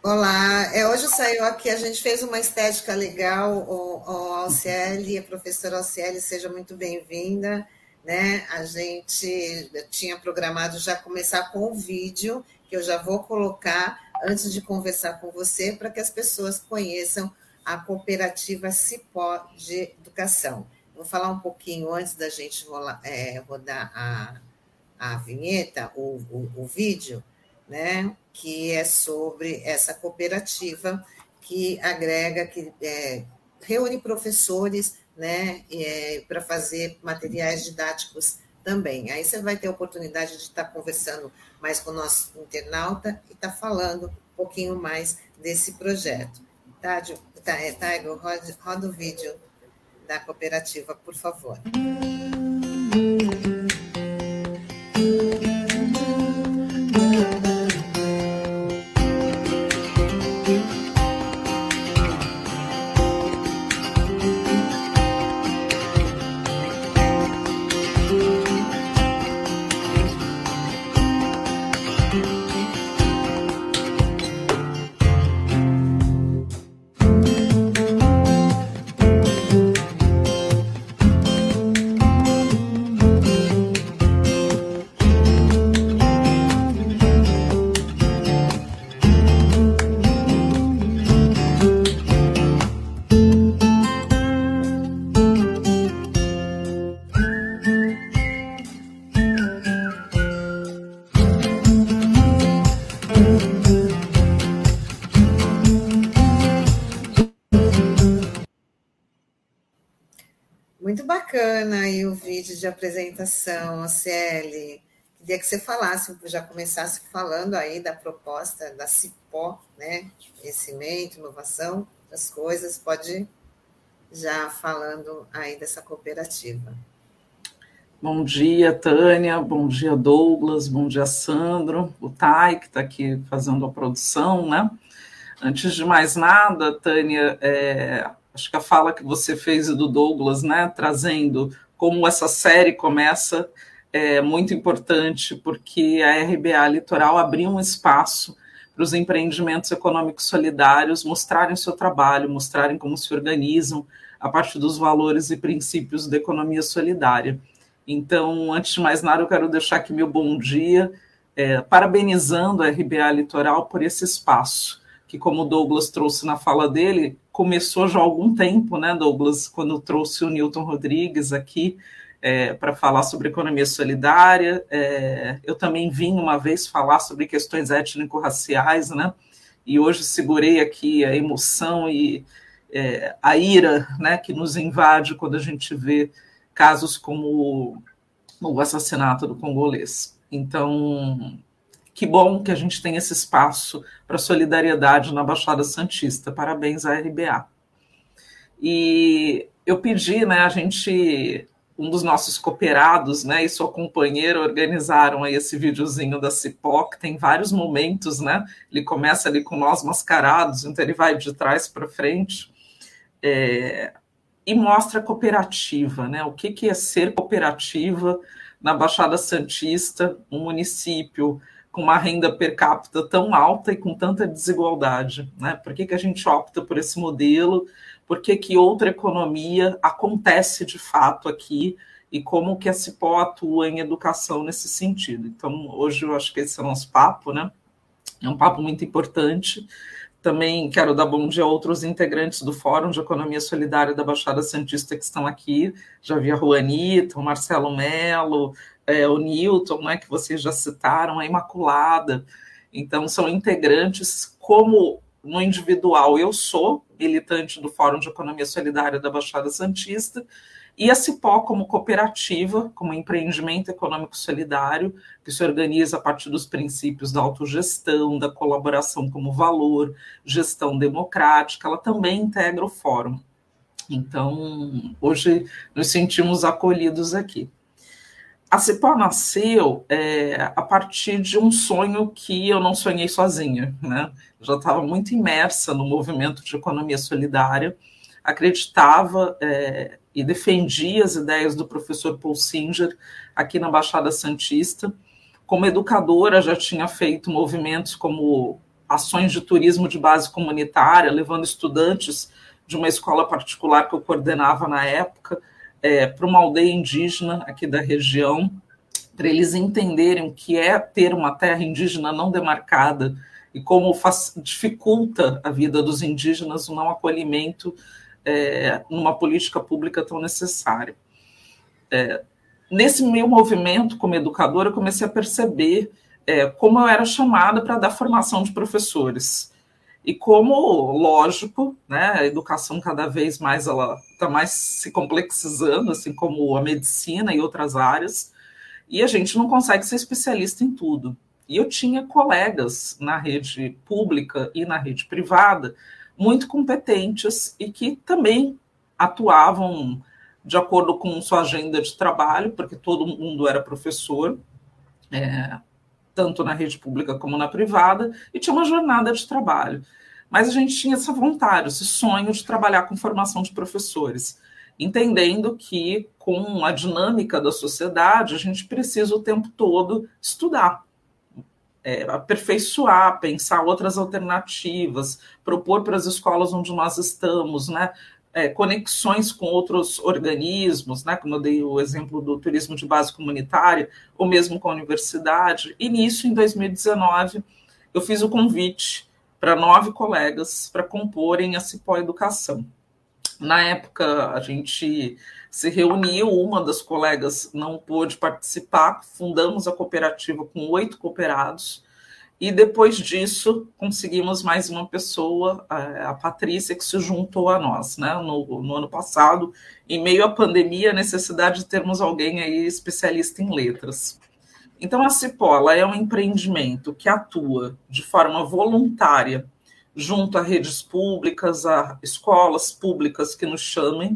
Olá, é, hoje saiu aqui, a gente fez uma estética legal, o, o Alciele, a professora Alciele, seja muito bem-vinda. Né? A gente tinha programado já começar com o vídeo, que eu já vou colocar antes de conversar com você, para que as pessoas conheçam a cooperativa Cipó de Educação. Vou falar um pouquinho antes da gente é, rodar a, a vinheta, o, o, o vídeo, né? que é sobre essa cooperativa que agrega, que é, reúne professores né, é, para fazer materiais didáticos também. Aí você vai ter a oportunidade de estar conversando mais com o nosso internauta e estar tá falando um pouquinho mais desse projeto. Tá, tá, é, Taigo, roda, roda o vídeo da cooperativa, por favor. De apresentação, CL. Queria que você falasse, já começasse falando aí da proposta da Cipó, né? Conhecimento, inovação, as coisas. Pode já falando aí dessa cooperativa. Bom dia, Tânia. Bom dia, Douglas. Bom dia, Sandro. O Tai, que está aqui fazendo a produção, né? Antes de mais nada, Tânia, é, acho que a fala que você fez do Douglas, né, trazendo como essa série começa é muito importante, porque a RBA Litoral abriu um espaço para os empreendimentos econômicos solidários mostrarem seu trabalho, mostrarem como se organizam a partir dos valores e princípios da economia solidária. Então, antes de mais nada, eu quero deixar aqui meu bom dia, é, parabenizando a RBA Litoral por esse espaço que, como o Douglas trouxe na fala dele, começou já há algum tempo, né, Douglas, quando trouxe o Newton Rodrigues aqui é, para falar sobre economia solidária. É, eu também vim uma vez falar sobre questões étnico-raciais, né, e hoje segurei aqui a emoção e é, a ira né, que nos invade quando a gente vê casos como o assassinato do congolês. Então, que bom que a gente tem esse espaço para solidariedade na Baixada Santista. Parabéns à RBA. E eu pedi, né, a gente, um dos nossos cooperados, né, e sua companheira organizaram aí esse videozinho da Cipoc, tem vários momentos, né, ele começa ali com nós mascarados, então ele vai de trás para frente, é, e mostra a cooperativa, né, o que, que é ser cooperativa na Baixada Santista, um município com uma renda per capita tão alta e com tanta desigualdade? Né? Por que, que a gente opta por esse modelo? Por que, que outra economia acontece de fato aqui? E como que a Cipó atua em educação nesse sentido? Então, hoje eu acho que esse é o nosso papo, né? É um papo muito importante. Também quero dar bom dia a outros integrantes do Fórum de Economia Solidária da Baixada Santista que estão aqui. Já vi a Juanita, o Marcelo Melo, é, o Newton, né, que vocês já citaram, a Imaculada. Então, são integrantes, como no individual eu sou militante do Fórum de Economia Solidária da Baixada Santista, e a Cipó como cooperativa, como empreendimento econômico solidário, que se organiza a partir dos princípios da autogestão, da colaboração como valor, gestão democrática, ela também integra o fórum. Então, hoje nos sentimos acolhidos aqui a Cipó nasceu é, a partir de um sonho que eu não sonhei sozinha, né? já estava muito imersa no movimento de economia solidária, acreditava é, e defendia as ideias do professor Paul Singer aqui na Baixada Santista. Como educadora, já tinha feito movimentos como ações de turismo de base comunitária, levando estudantes de uma escola particular que eu coordenava na época é, para uma aldeia indígena aqui da região, para eles entenderem o que é ter uma terra indígena não demarcada e como dificulta a vida dos indígenas o não acolhimento é, numa política pública tão necessária. É, nesse meu movimento como educadora, eu comecei a perceber é, como eu era chamada para dar formação de professores. E como, lógico, né, a educação cada vez mais ela está mais se complexizando, assim como a medicina e outras áreas, e a gente não consegue ser especialista em tudo. E eu tinha colegas na rede pública e na rede privada muito competentes e que também atuavam de acordo com sua agenda de trabalho, porque todo mundo era professor, é, tanto na rede pública como na privada, e tinha uma jornada de trabalho. Mas a gente tinha essa vontade, esse sonho de trabalhar com formação de professores, entendendo que, com a dinâmica da sociedade, a gente precisa o tempo todo estudar. É, aperfeiçoar, pensar outras alternativas, propor para as escolas onde nós estamos, né, é, conexões com outros organismos, né, como eu dei o exemplo do turismo de base comunitária, ou mesmo com a universidade. E nisso, em 2019, eu fiz o convite para nove colegas para comporem a Cipó Educação. Na época, a gente se reuniu, uma das colegas não pôde participar, fundamos a cooperativa com oito cooperados, e depois disso, conseguimos mais uma pessoa, a Patrícia, que se juntou a nós, né? No, no, ano passado, em meio à pandemia, a necessidade de termos alguém aí especialista em letras. Então, a Cipola é um empreendimento que atua de forma voluntária junto a redes públicas, a escolas públicas que nos chamem,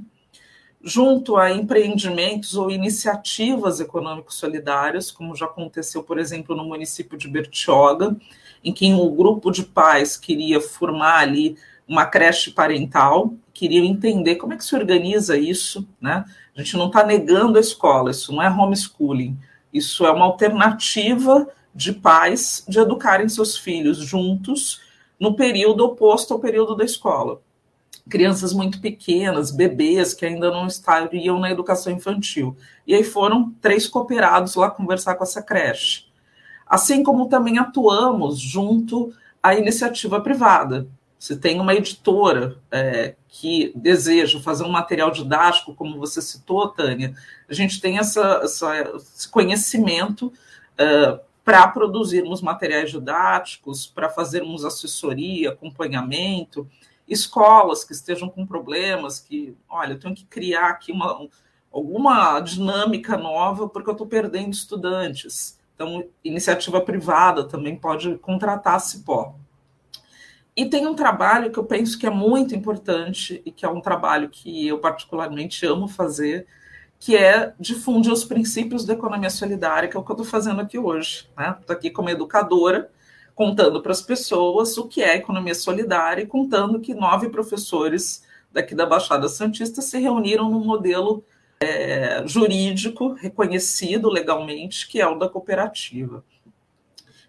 junto a empreendimentos ou iniciativas econômicos solidárias, como já aconteceu, por exemplo, no município de Bertioga, em que um grupo de pais queria formar ali uma creche parental, queria entender como é que se organiza isso, né? A gente não está negando a escola, isso não é homeschooling, isso é uma alternativa de pais de educarem seus filhos juntos no período oposto ao período da escola crianças muito pequenas, bebês que ainda não estariam na educação infantil. E aí foram três cooperados lá conversar com essa creche. Assim como também atuamos junto à iniciativa privada. Se tem uma editora é, que deseja fazer um material didático, como você citou, Tânia, a gente tem essa, essa esse conhecimento é, para produzirmos materiais didáticos, para fazermos assessoria, acompanhamento escolas que estejam com problemas, que, olha, eu tenho que criar aqui uma, alguma dinâmica nova porque eu estou perdendo estudantes. Então, iniciativa privada também pode contratar a Cipó. E tem um trabalho que eu penso que é muito importante e que é um trabalho que eu particularmente amo fazer, que é difundir os princípios da economia solidária, que é o que eu estou fazendo aqui hoje. Estou né? aqui como educadora, contando para as pessoas o que é economia solidária e contando que nove professores daqui da Baixada Santista se reuniram num modelo é, jurídico reconhecido legalmente, que é o da cooperativa.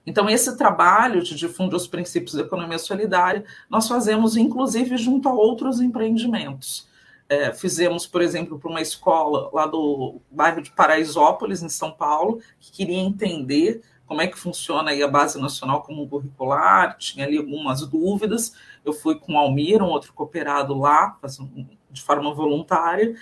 Então, esse trabalho de difundir os princípios da economia solidária, nós fazemos, inclusive, junto a outros empreendimentos. É, fizemos, por exemplo, para uma escola lá do bairro de Paraisópolis, em São Paulo, que queria entender como é que funciona aí a base nacional como curricular, tinha ali algumas dúvidas. Eu fui com o Almir, um outro cooperado lá, de forma voluntária.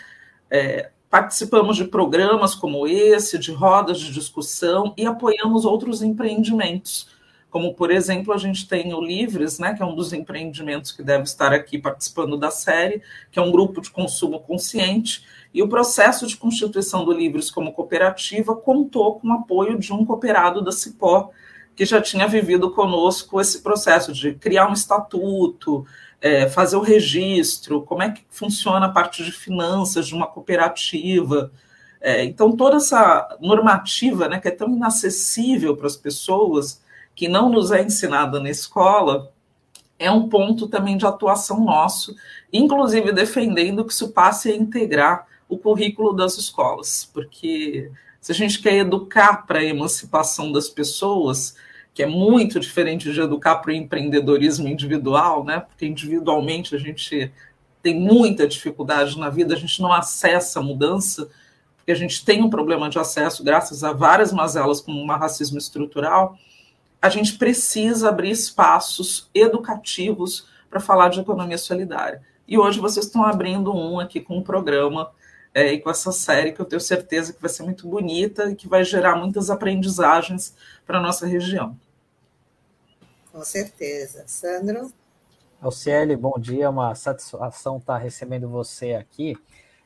É, participamos de programas como esse, de rodas de discussão e apoiamos outros empreendimentos. Como, por exemplo, a gente tem o Livres, né, que é um dos empreendimentos que deve estar aqui participando da série, que é um grupo de consumo consciente, e o processo de constituição do Livres como cooperativa contou com o apoio de um cooperado da Cipó, que já tinha vivido conosco esse processo de criar um estatuto, é, fazer o registro, como é que funciona a parte de finanças de uma cooperativa. É, então, toda essa normativa né, que é tão inacessível para as pessoas, que não nos é ensinada na escola, é um ponto também de atuação nosso, inclusive defendendo que isso passe a integrar o currículo das escolas, porque se a gente quer educar para a emancipação das pessoas, que é muito diferente de educar para o empreendedorismo individual, né? Porque individualmente a gente tem muita dificuldade na vida, a gente não acessa a mudança, porque a gente tem um problema de acesso graças a várias mazelas, como o racismo estrutural. A gente precisa abrir espaços educativos para falar de economia solidária. E hoje vocês estão abrindo um aqui com um programa é, e com essa série que eu tenho certeza que vai ser muito bonita e que vai gerar muitas aprendizagens para a nossa região. Com certeza. Sandro? Alciele, bom dia, é uma satisfação estar recebendo você aqui.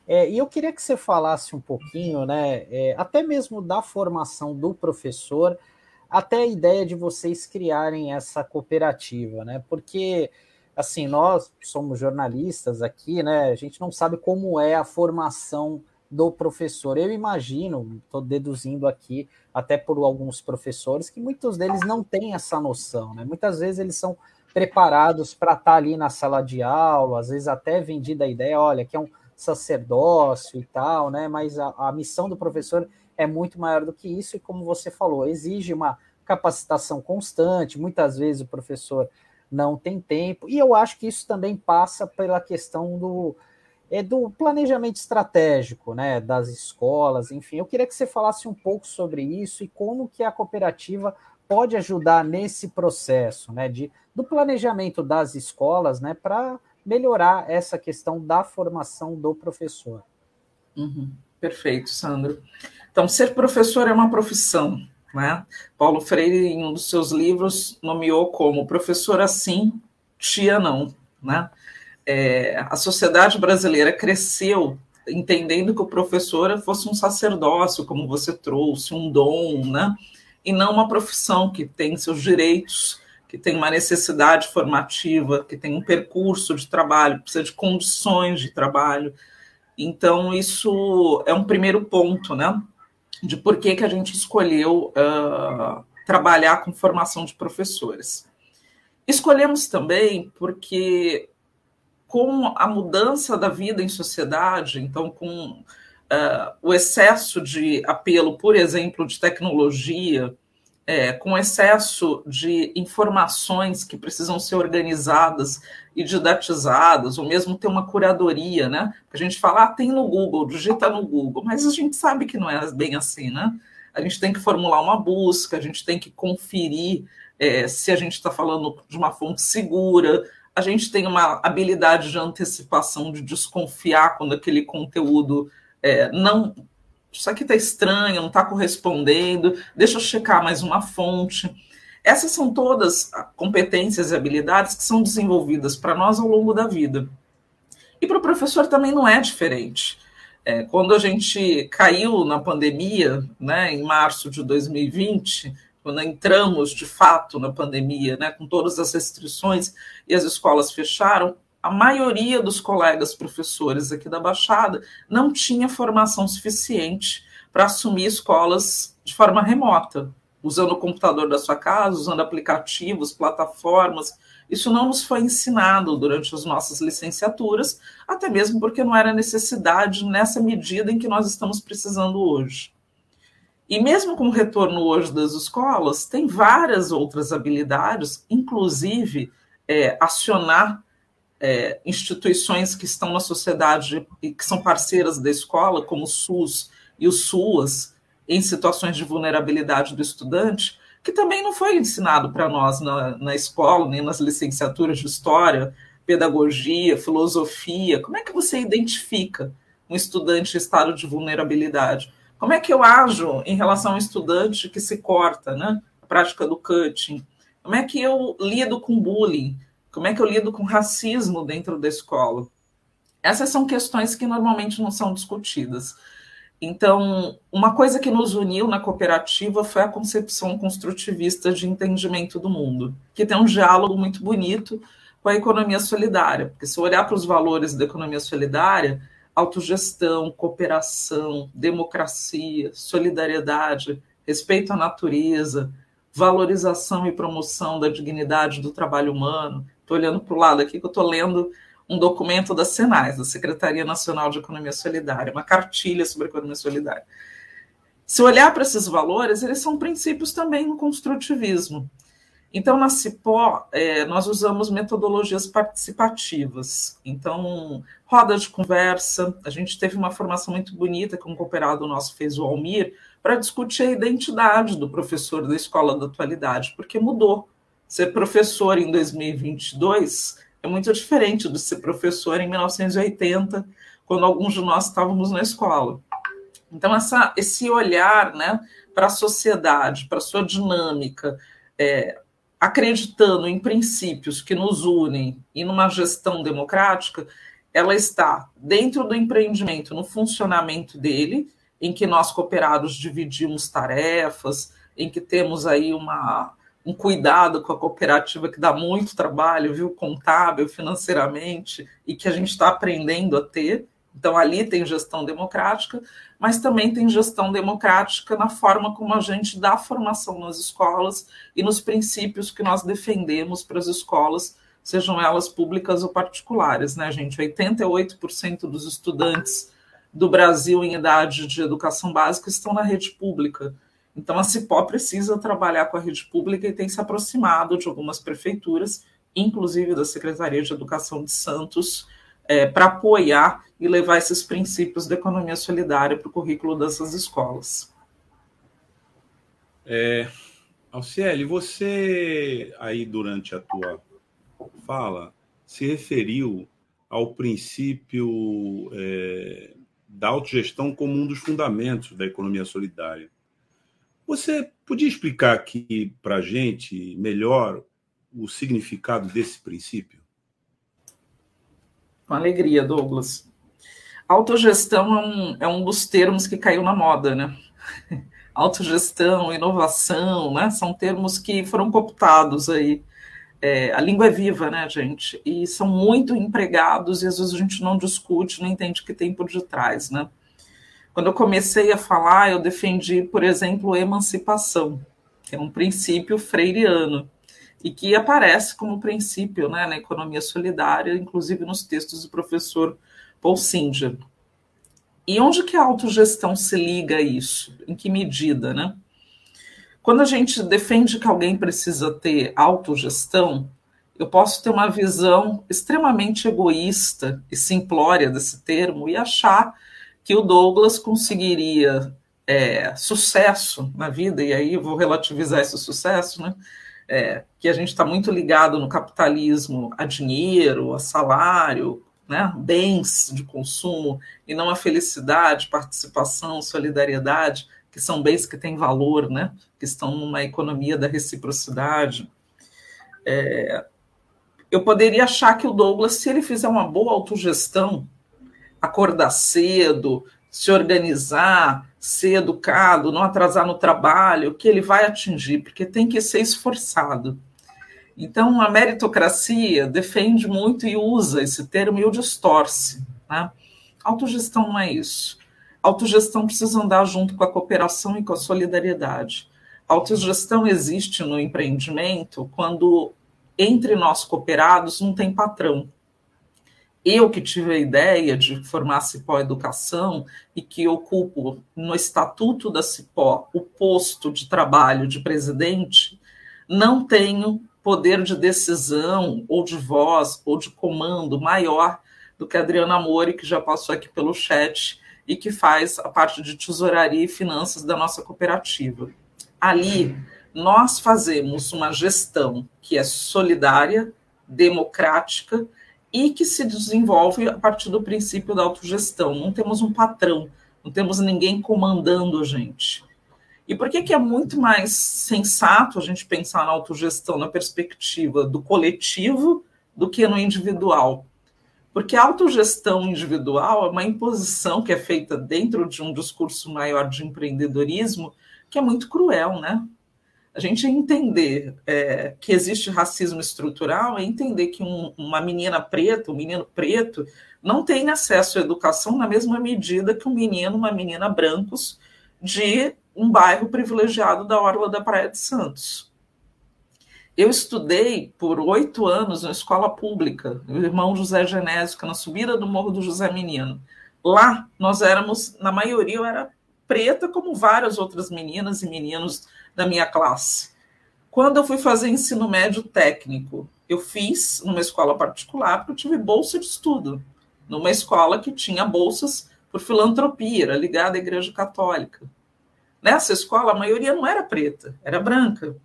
É, e eu queria que você falasse um pouquinho, né, é, até mesmo da formação do professor, até a ideia de vocês criarem essa cooperativa, né? Porque assim, nós somos jornalistas aqui, né? A gente não sabe como é a formação do professor. Eu imagino, estou deduzindo aqui, até por alguns professores, que muitos deles não têm essa noção, né? Muitas vezes eles são preparados para estar tá ali na sala de aula, às vezes até vendida a ideia, olha, que é um sacerdócio e tal, né? Mas a, a missão do professor é muito maior do que isso, e como você falou, exige uma capacitação constante. Muitas vezes o professor não tem tempo. E eu acho que isso também passa pela questão do, é, do planejamento estratégico né, das escolas, enfim. Eu queria que você falasse um pouco sobre isso e como que a cooperativa pode ajudar nesse processo né, de, do planejamento das escolas né, para melhorar essa questão da formação do professor. Uhum. Perfeito, Sandro. Então, ser professor é uma profissão, né? Paulo Freire, em um dos seus livros, nomeou como professor assim, tia não. Né? É, a sociedade brasileira cresceu entendendo que o professor fosse um sacerdócio, como você trouxe, um dom, né? e não uma profissão que tem seus direitos, que tem uma necessidade formativa, que tem um percurso de trabalho, precisa de condições de trabalho. Então, isso é um primeiro ponto, né? De por que, que a gente escolheu uh, trabalhar com formação de professores. Escolhemos também porque, com a mudança da vida em sociedade, então, com uh, o excesso de apelo, por exemplo, de tecnologia, é, com excesso de informações que precisam ser organizadas e didatizadas, ou mesmo ter uma curadoria, né? A gente fala, ah, tem no Google, digita no Google, mas a gente sabe que não é bem assim, né? A gente tem que formular uma busca, a gente tem que conferir é, se a gente está falando de uma fonte segura, a gente tem uma habilidade de antecipação, de desconfiar quando aquele conteúdo é, não isso aqui está estranho, não está correspondendo, deixa eu checar mais uma fonte. Essas são todas competências e habilidades que são desenvolvidas para nós ao longo da vida. E para o professor também não é diferente. É, quando a gente caiu na pandemia, né, em março de 2020, quando entramos de fato na pandemia, né, com todas as restrições e as escolas fecharam, a maioria dos colegas professores aqui da Baixada não tinha formação suficiente para assumir escolas de forma remota, usando o computador da sua casa, usando aplicativos, plataformas. Isso não nos foi ensinado durante as nossas licenciaturas, até mesmo porque não era necessidade nessa medida em que nós estamos precisando hoje. E mesmo com o retorno hoje das escolas, tem várias outras habilidades, inclusive é, acionar é, instituições que estão na sociedade e que são parceiras da escola, como o SUS e o SUAS, em situações de vulnerabilidade do estudante, que também não foi ensinado para nós na, na escola, nem nas licenciaturas de História, Pedagogia, Filosofia. Como é que você identifica um estudante em estado de vulnerabilidade? Como é que eu ajo em relação a um estudante que se corta, né? A prática do cutting. Como é que eu lido com bullying? Como é que eu lido com racismo dentro da escola? Essas são questões que normalmente não são discutidas. Então, uma coisa que nos uniu na cooperativa foi a concepção construtivista de entendimento do mundo, que tem um diálogo muito bonito com a economia solidária. Porque se olhar para os valores da economia solidária, autogestão, cooperação, democracia, solidariedade, respeito à natureza, valorização e promoção da dignidade do trabalho humano, Estou olhando para o lado aqui que eu estou lendo um documento da Senais, da Secretaria Nacional de Economia Solidária, uma cartilha sobre economia solidária. Se olhar para esses valores, eles são princípios também no construtivismo. Então, na Cipó, é, nós usamos metodologias participativas. Então, roda de conversa, a gente teve uma formação muito bonita que um cooperado nosso fez, o Almir, para discutir a identidade do professor da escola da atualidade, porque mudou. Ser professor em 2022 é muito diferente de ser professor em 1980, quando alguns de nós estávamos na escola. Então, essa, esse olhar né, para a sociedade, para a sua dinâmica, é, acreditando em princípios que nos unem e numa gestão democrática, ela está dentro do empreendimento, no funcionamento dele, em que nós cooperados dividimos tarefas, em que temos aí uma, um cuidado com a cooperativa que dá muito trabalho, viu, contábil, financeiramente, e que a gente está aprendendo a ter. Então, ali tem gestão democrática, mas também tem gestão democrática na forma como a gente dá formação nas escolas e nos princípios que nós defendemos para as escolas, sejam elas públicas ou particulares, né, gente? 88% dos estudantes do Brasil em idade de educação básica estão na rede pública. Então, a Cipó precisa trabalhar com a rede pública e tem se aproximado de algumas prefeituras, inclusive da Secretaria de Educação de Santos, é, para apoiar e levar esses princípios da economia solidária para o currículo dessas escolas. É, Alciele, você aí durante a tua fala se referiu ao princípio é, da autogestão como um dos fundamentos da economia solidária. Você podia explicar aqui para a gente melhor o significado desse princípio? Com alegria, Douglas. Autogestão é um, é um dos termos que caiu na moda, né? Autogestão, inovação, né? São termos que foram cooptados aí. É, a língua é viva, né, gente? E são muito empregados e às vezes a gente não discute, não entende o que tem por detrás, né? Quando eu comecei a falar, eu defendi, por exemplo, emancipação, que é um princípio freiriano e que aparece como princípio né, na economia solidária, inclusive nos textos do professor Paul Singer. E onde que a autogestão se liga a isso? Em que medida, né? Quando a gente defende que alguém precisa ter autogestão, eu posso ter uma visão extremamente egoísta e simplória desse termo e achar que o Douglas conseguiria é, sucesso na vida, e aí eu vou relativizar esse sucesso, né? é, que a gente está muito ligado no capitalismo a dinheiro, a salário, né, bens de consumo, e não a felicidade, participação, solidariedade, que são bens que têm valor, né, que estão numa economia da reciprocidade. É, eu poderia achar que o Douglas, se ele fizer uma boa autogestão, acordar cedo, se organizar, ser educado, não atrasar no trabalho, que ele vai atingir, porque tem que ser esforçado. Então, a meritocracia defende muito e usa esse termo e o distorce. Né? Autogestão não é isso. Autogestão precisa andar junto com a cooperação e com a solidariedade. Autogestão existe no empreendimento quando entre nós cooperados não tem patrão eu que tive a ideia de formar a Cipó Educação e que ocupo no estatuto da Cipó o posto de trabalho de presidente, não tenho poder de decisão ou de voz ou de comando maior do que a Adriana Mori, que já passou aqui pelo chat e que faz a parte de tesouraria e finanças da nossa cooperativa. Ali, nós fazemos uma gestão que é solidária, democrática e que se desenvolve a partir do princípio da autogestão. Não temos um patrão, não temos ninguém comandando a gente. E por que, que é muito mais sensato a gente pensar na autogestão na perspectiva do coletivo do que no individual? Porque a autogestão individual é uma imposição que é feita dentro de um discurso maior de empreendedorismo que é muito cruel, né? A gente entender é, que existe racismo estrutural é entender que um, uma menina preta, um menino preto, não tem acesso à educação na mesma medida que um menino, uma menina brancos de um bairro privilegiado da Orla da Praia de Santos. Eu estudei por oito anos na escola pública, o irmão José é na subida do Morro do José Menino. Lá, nós éramos, na maioria, eu era preta como várias outras meninas e meninos da minha classe. Quando eu fui fazer ensino médio técnico, eu fiz numa escola particular porque eu tive bolsa de estudo, numa escola que tinha bolsas por filantropia, era ligada à Igreja Católica. Nessa escola, a maioria não era preta, era branca.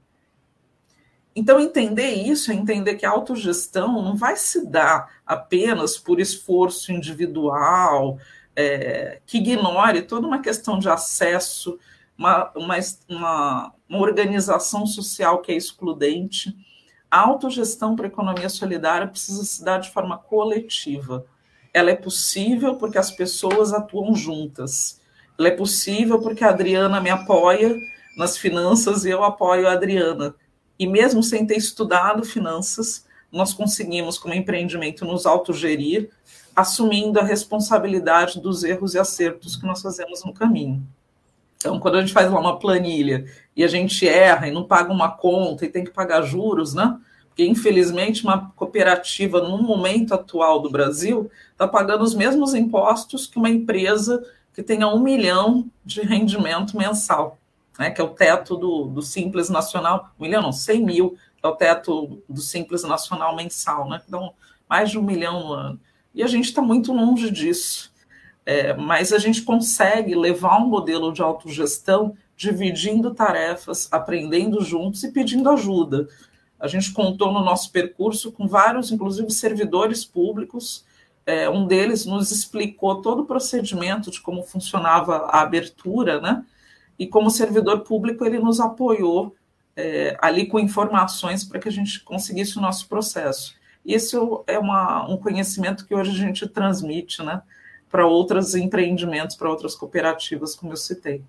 Então, entender isso é entender que a autogestão não vai se dar apenas por esforço individual, é, que ignore toda uma questão de acesso, uma, uma, uma, uma organização social que é excludente. A autogestão para a economia solidária precisa se dar de forma coletiva. Ela é possível porque as pessoas atuam juntas. Ela é possível porque a Adriana me apoia nas finanças e eu apoio a Adriana. E mesmo sem ter estudado finanças, nós conseguimos, como empreendimento, nos autogerir, assumindo a responsabilidade dos erros e acertos que nós fazemos no caminho. Então, quando a gente faz lá uma planilha e a gente erra e não paga uma conta e tem que pagar juros, né? Porque, infelizmente, uma cooperativa, no momento atual do Brasil, está pagando os mesmos impostos que uma empresa que tenha um milhão de rendimento mensal, né, que é o teto do, do Simples Nacional, um milhão não, 100 mil é o teto do Simples Nacional mensal, né, que dá mais de um milhão no ano. E a gente está muito longe disso. É, mas a gente consegue levar um modelo de autogestão dividindo tarefas, aprendendo juntos e pedindo ajuda. A gente contou no nosso percurso com vários, inclusive servidores públicos, é, um deles nos explicou todo o procedimento de como funcionava a abertura, né? E como servidor público, ele nos apoiou é, ali com informações para que a gente conseguisse o nosso processo. Isso é uma, um conhecimento que hoje a gente transmite, né? Para outros empreendimentos, para outras cooperativas, como eu citei.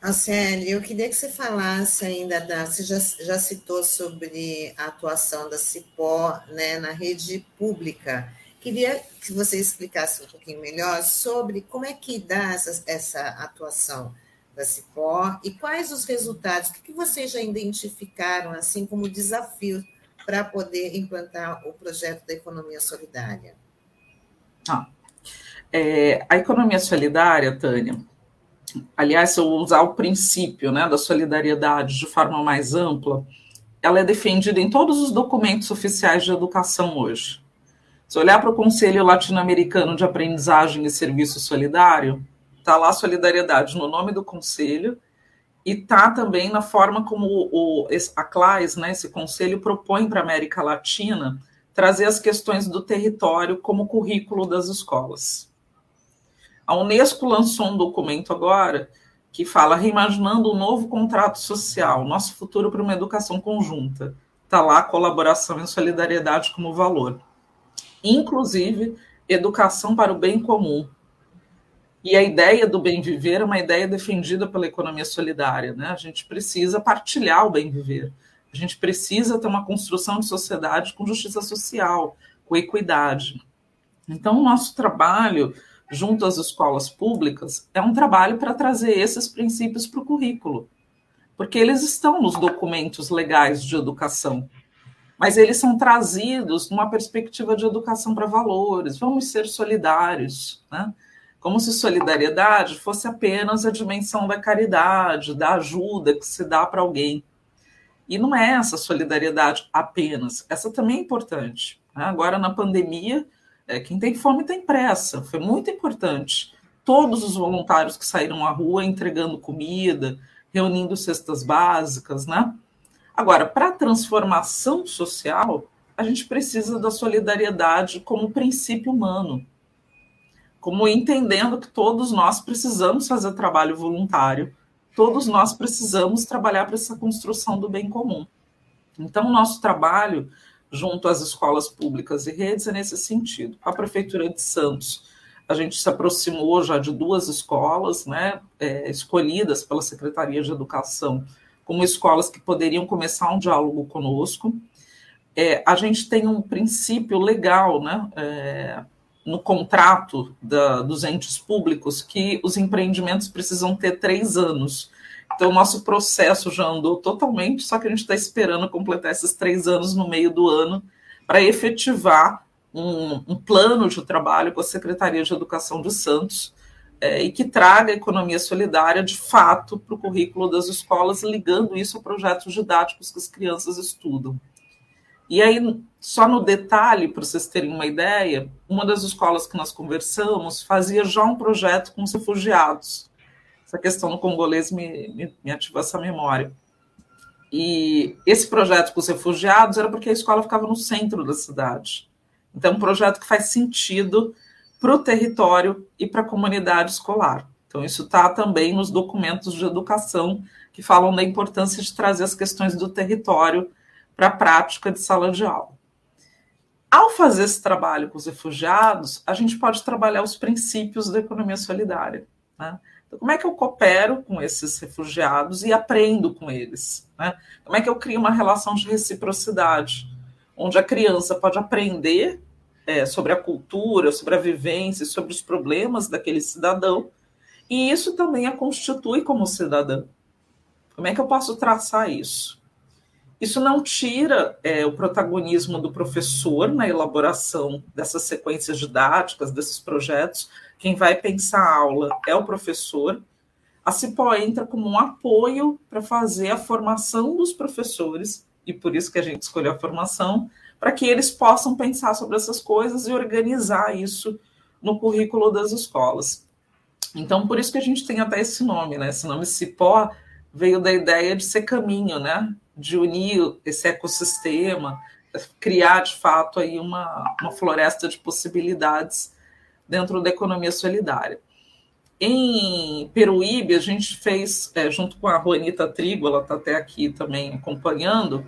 Anselmo, eu queria que você falasse ainda da. Você já, já citou sobre a atuação da Cipó né, na rede pública. Queria que você explicasse um pouquinho melhor sobre como é que dá essa, essa atuação da Cipó e quais os resultados, o que vocês já identificaram assim como desafio para poder implantar o projeto da economia solidária. Ah, é, a economia solidária, Tânia, aliás, se eu usar o princípio né, da solidariedade de forma mais ampla, ela é defendida em todos os documentos oficiais de educação hoje. Se olhar para o Conselho Latino-Americano de Aprendizagem e Serviço Solidário, está lá a solidariedade no nome do conselho e está também na forma como o, a CLAES, né, esse conselho, propõe para a América Latina trazer as questões do território como currículo das escolas. A Unesco lançou um documento agora que fala reimaginando o um novo contrato social, nosso futuro para uma educação conjunta. Está lá colaboração e solidariedade como valor. Inclusive, educação para o bem comum. E a ideia do bem viver é uma ideia defendida pela economia solidária. Né? A gente precisa partilhar o bem viver. A gente precisa ter uma construção de sociedade com justiça social, com equidade. Então, o nosso trabalho junto às escolas públicas, é um trabalho para trazer esses princípios para o currículo, porque eles estão nos documentos legais de educação, mas eles são trazidos numa perspectiva de educação para valores. Vamos ser solidários, né? Como se solidariedade fosse apenas a dimensão da caridade, da ajuda que se dá para alguém. E não é essa solidariedade apenas, essa também é importante. Né? Agora, na pandemia, é, quem tem fome tem pressa, foi muito importante. Todos os voluntários que saíram à rua entregando comida, reunindo cestas básicas, né? Agora, para a transformação social, a gente precisa da solidariedade como princípio humano, como entendendo que todos nós precisamos fazer trabalho voluntário, todos nós precisamos trabalhar para essa construção do bem comum. Então, nosso trabalho junto às escolas públicas e redes é nesse sentido. A Prefeitura de Santos, a gente se aproximou já de duas escolas, né, é, escolhidas pela Secretaria de Educação como escolas que poderiam começar um diálogo conosco. É, a gente tem um princípio legal, né, é, no contrato da, dos entes públicos que os empreendimentos precisam ter três anos então, o nosso processo já andou totalmente, só que a gente está esperando completar esses três anos no meio do ano para efetivar um, um, plano de trabalho com a Secretaria de Educação de Santos, é, e que traga a economia solidária de fato para o currículo das escolas, ligando isso a projetos didáticos que as crianças estudam. E aí, só no detalhe, para vocês terem uma ideia, uma das escolas que nós conversamos fazia já um projeto com os refugiados. Essa questão no congolês me, me, me ativou essa memória. E esse projeto com os refugiados era porque a escola ficava no centro da cidade. Então, um projeto que faz sentido para o território e para a comunidade escolar. Então, isso está também nos documentos de educação que falam da importância de trazer as questões do território para a prática de sala de aula. Fazer esse trabalho com os refugiados, a gente pode trabalhar os princípios da economia solidária. Né? Então, como é que eu coopero com esses refugiados e aprendo com eles? Né? Como é que eu crio uma relação de reciprocidade, onde a criança pode aprender é, sobre a cultura, sobre a vivência, sobre os problemas daquele cidadão, e isso também a constitui como cidadão. Como é que eu posso traçar isso? Isso não tira é, o protagonismo do professor na elaboração dessas sequências didáticas, desses projetos. Quem vai pensar a aula é o professor. A Cipó entra como um apoio para fazer a formação dos professores, e por isso que a gente escolheu a formação, para que eles possam pensar sobre essas coisas e organizar isso no currículo das escolas. Então, por isso que a gente tem até esse nome, né? Esse nome Cipó veio da ideia de ser caminho, né? De unir esse ecossistema, criar de fato aí uma, uma floresta de possibilidades dentro da economia solidária. Em Peruíbe, a gente fez, é, junto com a Juanita Trigo, ela está até aqui também acompanhando,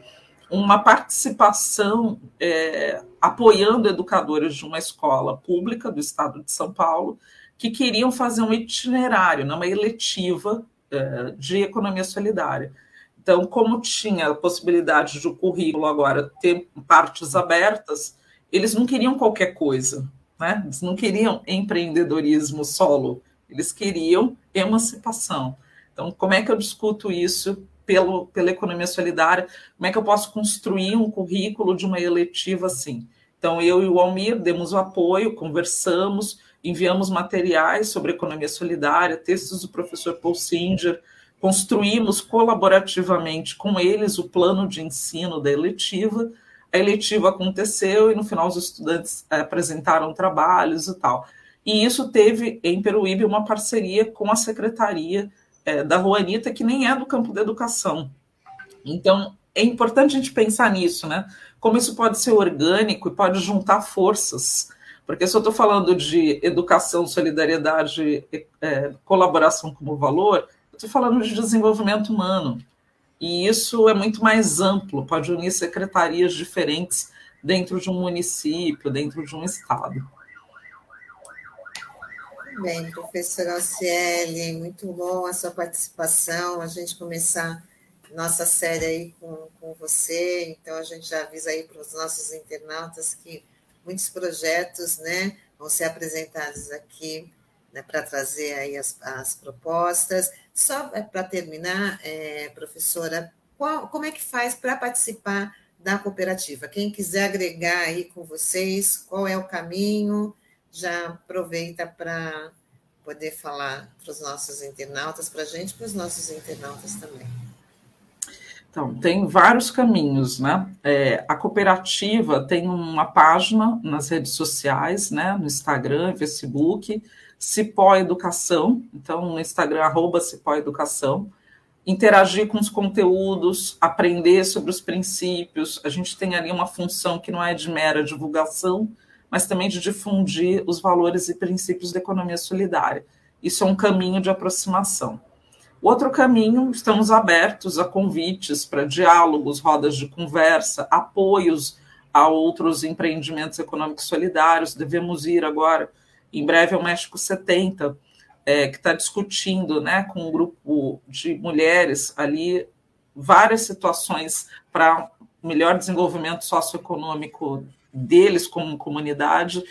uma participação é, apoiando educadores de uma escola pública do estado de São Paulo que queriam fazer um itinerário, né, uma eletiva é, de economia solidária. Então, como tinha a possibilidade de o currículo agora ter partes abertas, eles não queriam qualquer coisa, né? Eles não queriam empreendedorismo solo, eles queriam emancipação. Então, como é que eu discuto isso pelo, pela economia solidária, como é que eu posso construir um currículo de uma eletiva assim? Então, eu e o Almir demos o apoio, conversamos, enviamos materiais sobre economia solidária, textos do professor Paul Singer, construímos colaborativamente com eles o plano de ensino da eletiva. A eletiva aconteceu e no final os estudantes é, apresentaram trabalhos e tal. E isso teve em Peruíbe uma parceria com a Secretaria é, da Juanita, que nem é do campo da educação. Então, é importante a gente pensar nisso, né? Como isso pode ser orgânico e pode juntar forças. Porque se eu estou falando de educação, solidariedade, é, colaboração como valor, estou falando de desenvolvimento humano. E isso é muito mais amplo, pode unir secretarias diferentes dentro de um município, dentro de um estado bem, professora Alciele, muito bom a sua participação, a gente começar nossa série aí com, com você, então a gente já avisa aí para os nossos internautas que muitos projetos, né, vão ser apresentados aqui, né, para trazer aí as, as propostas. Só é, para terminar, é, professora, qual, como é que faz para participar da cooperativa? Quem quiser agregar aí com vocês, qual é o caminho? já aproveita para poder falar para os nossos internautas, para a gente para os nossos internautas também. Então, tem vários caminhos, né? É, a cooperativa tem uma página nas redes sociais, né? No Instagram, Facebook, Cipó Educação, então no Instagram, arroba Cipó Educação, interagir com os conteúdos, aprender sobre os princípios, a gente tem ali uma função que não é de mera divulgação, mas também de difundir os valores e princípios da economia solidária. Isso é um caminho de aproximação. Outro caminho, estamos abertos a convites para diálogos, rodas de conversa, apoios a outros empreendimentos econômicos solidários. Devemos ir agora, em breve, ao México 70, é, que está discutindo né, com um grupo de mulheres ali várias situações para melhor desenvolvimento socioeconômico deles como comunidade.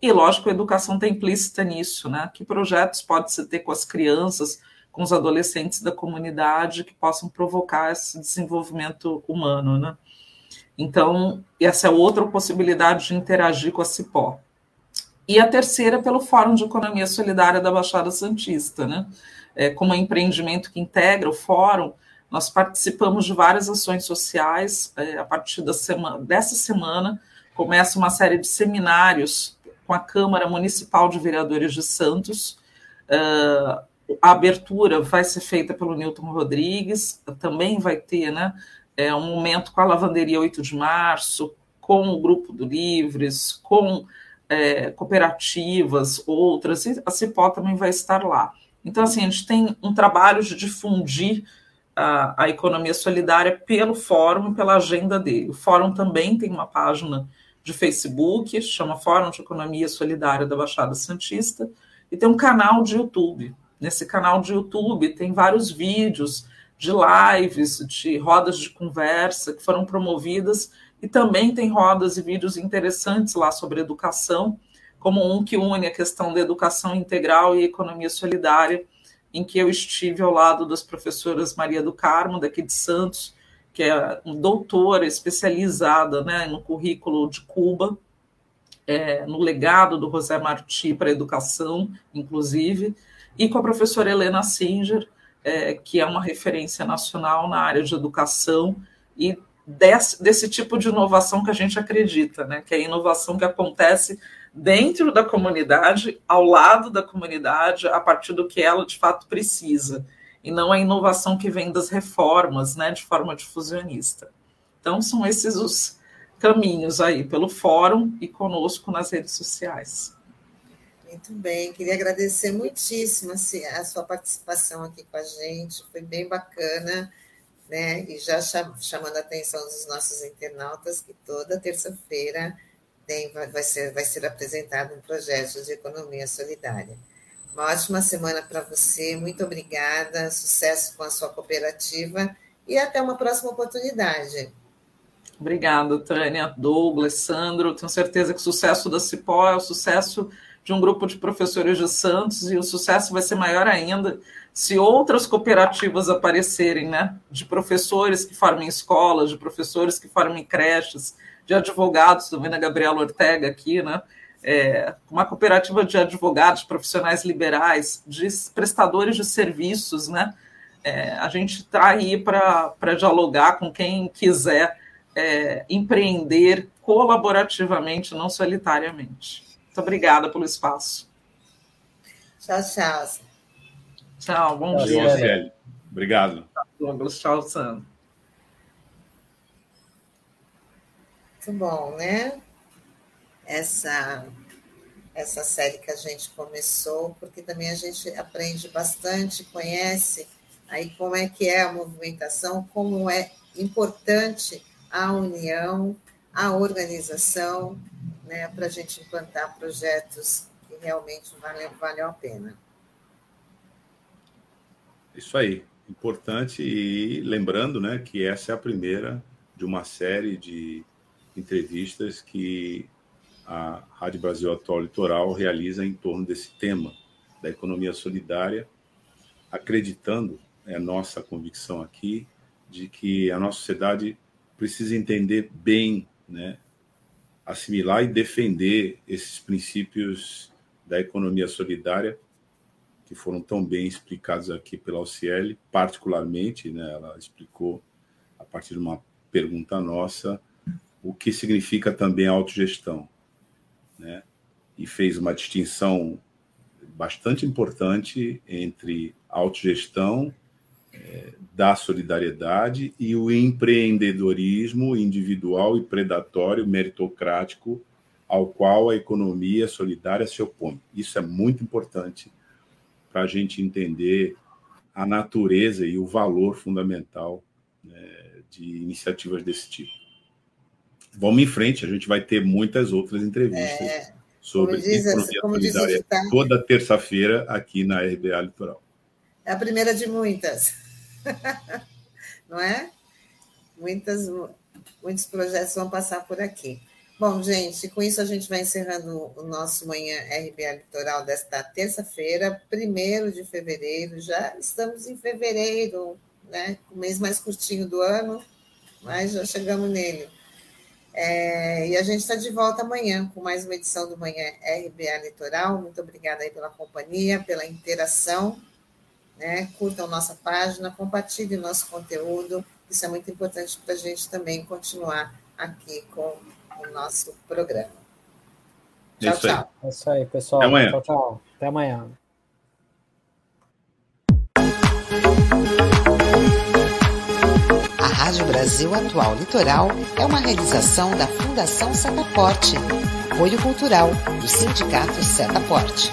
E, lógico, a educação está implícita nisso, né? Que projetos pode-se ter com as crianças, com os adolescentes da comunidade que possam provocar esse desenvolvimento humano, né? Então, essa é outra possibilidade de interagir com a Cipó. E a terceira pelo Fórum de Economia Solidária da Baixada Santista, né? É, como empreendimento que integra o fórum, nós participamos de várias ações sociais. É, a partir da semana, dessa semana, começa uma série de seminários com a Câmara Municipal de Vereadores de Santos. Uh, a abertura vai ser feita pelo Newton Rodrigues, também vai ter né, é, um momento com a Lavanderia 8 de Março, com o Grupo do Livres, com é, cooperativas, outras, a Cipó também vai estar lá. Então, assim, a gente tem um trabalho de difundir a, a economia solidária pelo fórum e pela agenda dele. O fórum também tem uma página de Facebook, chama Fórum de Economia Solidária da Baixada Santista, e tem um canal de YouTube. Nesse canal de YouTube tem vários vídeos de lives, de rodas de conversa que foram promovidas e também tem rodas e vídeos interessantes lá sobre educação, como um que une a questão da educação integral e economia solidária, em que eu estive ao lado das professoras Maria do Carmo, daqui de Santos, que é doutora especializada né, no currículo de Cuba, é, no legado do José Martí para a educação, inclusive, e com a professora Helena Singer, é, que é uma referência nacional na área de educação e desse, desse tipo de inovação que a gente acredita, né? que é a inovação que acontece dentro da comunidade, ao lado da comunidade, a partir do que ela de fato precisa, e não a inovação que vem das reformas, né, de forma difusionista. Então, são esses os caminhos aí, pelo fórum e conosco nas redes sociais. Muito bem, queria agradecer muitíssimo assim, a sua participação aqui com a gente, foi bem bacana né? E já chamando a atenção dos nossos internautas que toda terça-feira vai, vai, ser, vai ser apresentado um projeto de economia solidária. Uma ótima semana para você, muito obrigada, sucesso com a sua cooperativa e até uma próxima oportunidade. Obrigada, Tânia, Douglas, Sandro. Tenho certeza que o sucesso da Cipó é o sucesso de um grupo de professores de Santos e o sucesso vai ser maior ainda se outras cooperativas aparecerem, né, de professores que formam escolas, de professores que formam creches, de advogados, estou vendo a Gabriela Ortega aqui, né, é, uma cooperativa de advogados, profissionais liberais, de prestadores de serviços, né, é, a gente está aí para dialogar com quem quiser é, empreender colaborativamente, não solitariamente. Muito obrigada pelo espaço. Tchau, tchau. Tchau, bom dia. Célio. Obrigado. Douglas, tchau, Sandro. Muito bom, né? Essa, essa série que a gente começou, porque também a gente aprende bastante, conhece aí como é que é a movimentação, como é importante a união, a organização, né, para a gente implantar projetos que realmente valem, valem a pena. Isso aí, importante e lembrando, né, que essa é a primeira de uma série de entrevistas que a Rádio Brasil Atual Litoral realiza em torno desse tema da economia solidária, acreditando, é nossa convicção aqui, de que a nossa sociedade precisa entender bem, né, assimilar e defender esses princípios da economia solidária que foram tão bem explicados aqui pela Alciele, particularmente, né, ela explicou, a partir de uma pergunta nossa, o que significa também a autogestão, né? E fez uma distinção bastante importante entre a autogestão é, da solidariedade e o empreendedorismo individual e predatório meritocrático ao qual a economia solidária se opõe. Isso é muito importante para a gente entender a natureza e o valor fundamental né, de iniciativas desse tipo. Vamos em frente, a gente vai ter muitas outras entrevistas é, sobre diz, economia toda terça-feira aqui na RBA Litoral. É a primeira de muitas, não é? Muitas, muitos projetos vão passar por aqui. Bom, gente, com isso a gente vai encerrando o nosso Manhã RBA Litoral desta terça-feira, 1 de fevereiro. Já estamos em fevereiro, né? O mês mais curtinho do ano, mas já chegamos nele. É, e a gente está de volta amanhã com mais uma edição do Manhã RBA Litoral. Muito obrigada aí pela companhia, pela interação. Né? Curtam nossa página, compartilhem nosso conteúdo. Isso é muito importante para a gente também continuar aqui com o nosso programa. Tchau, isso tchau. É isso aí, pessoal. Até amanhã. Tchau, tchau. Até amanhã. A Rádio Brasil Atual Litoral é uma realização da Fundação Setaporte, apoio cultural do Sindicato Setaporte.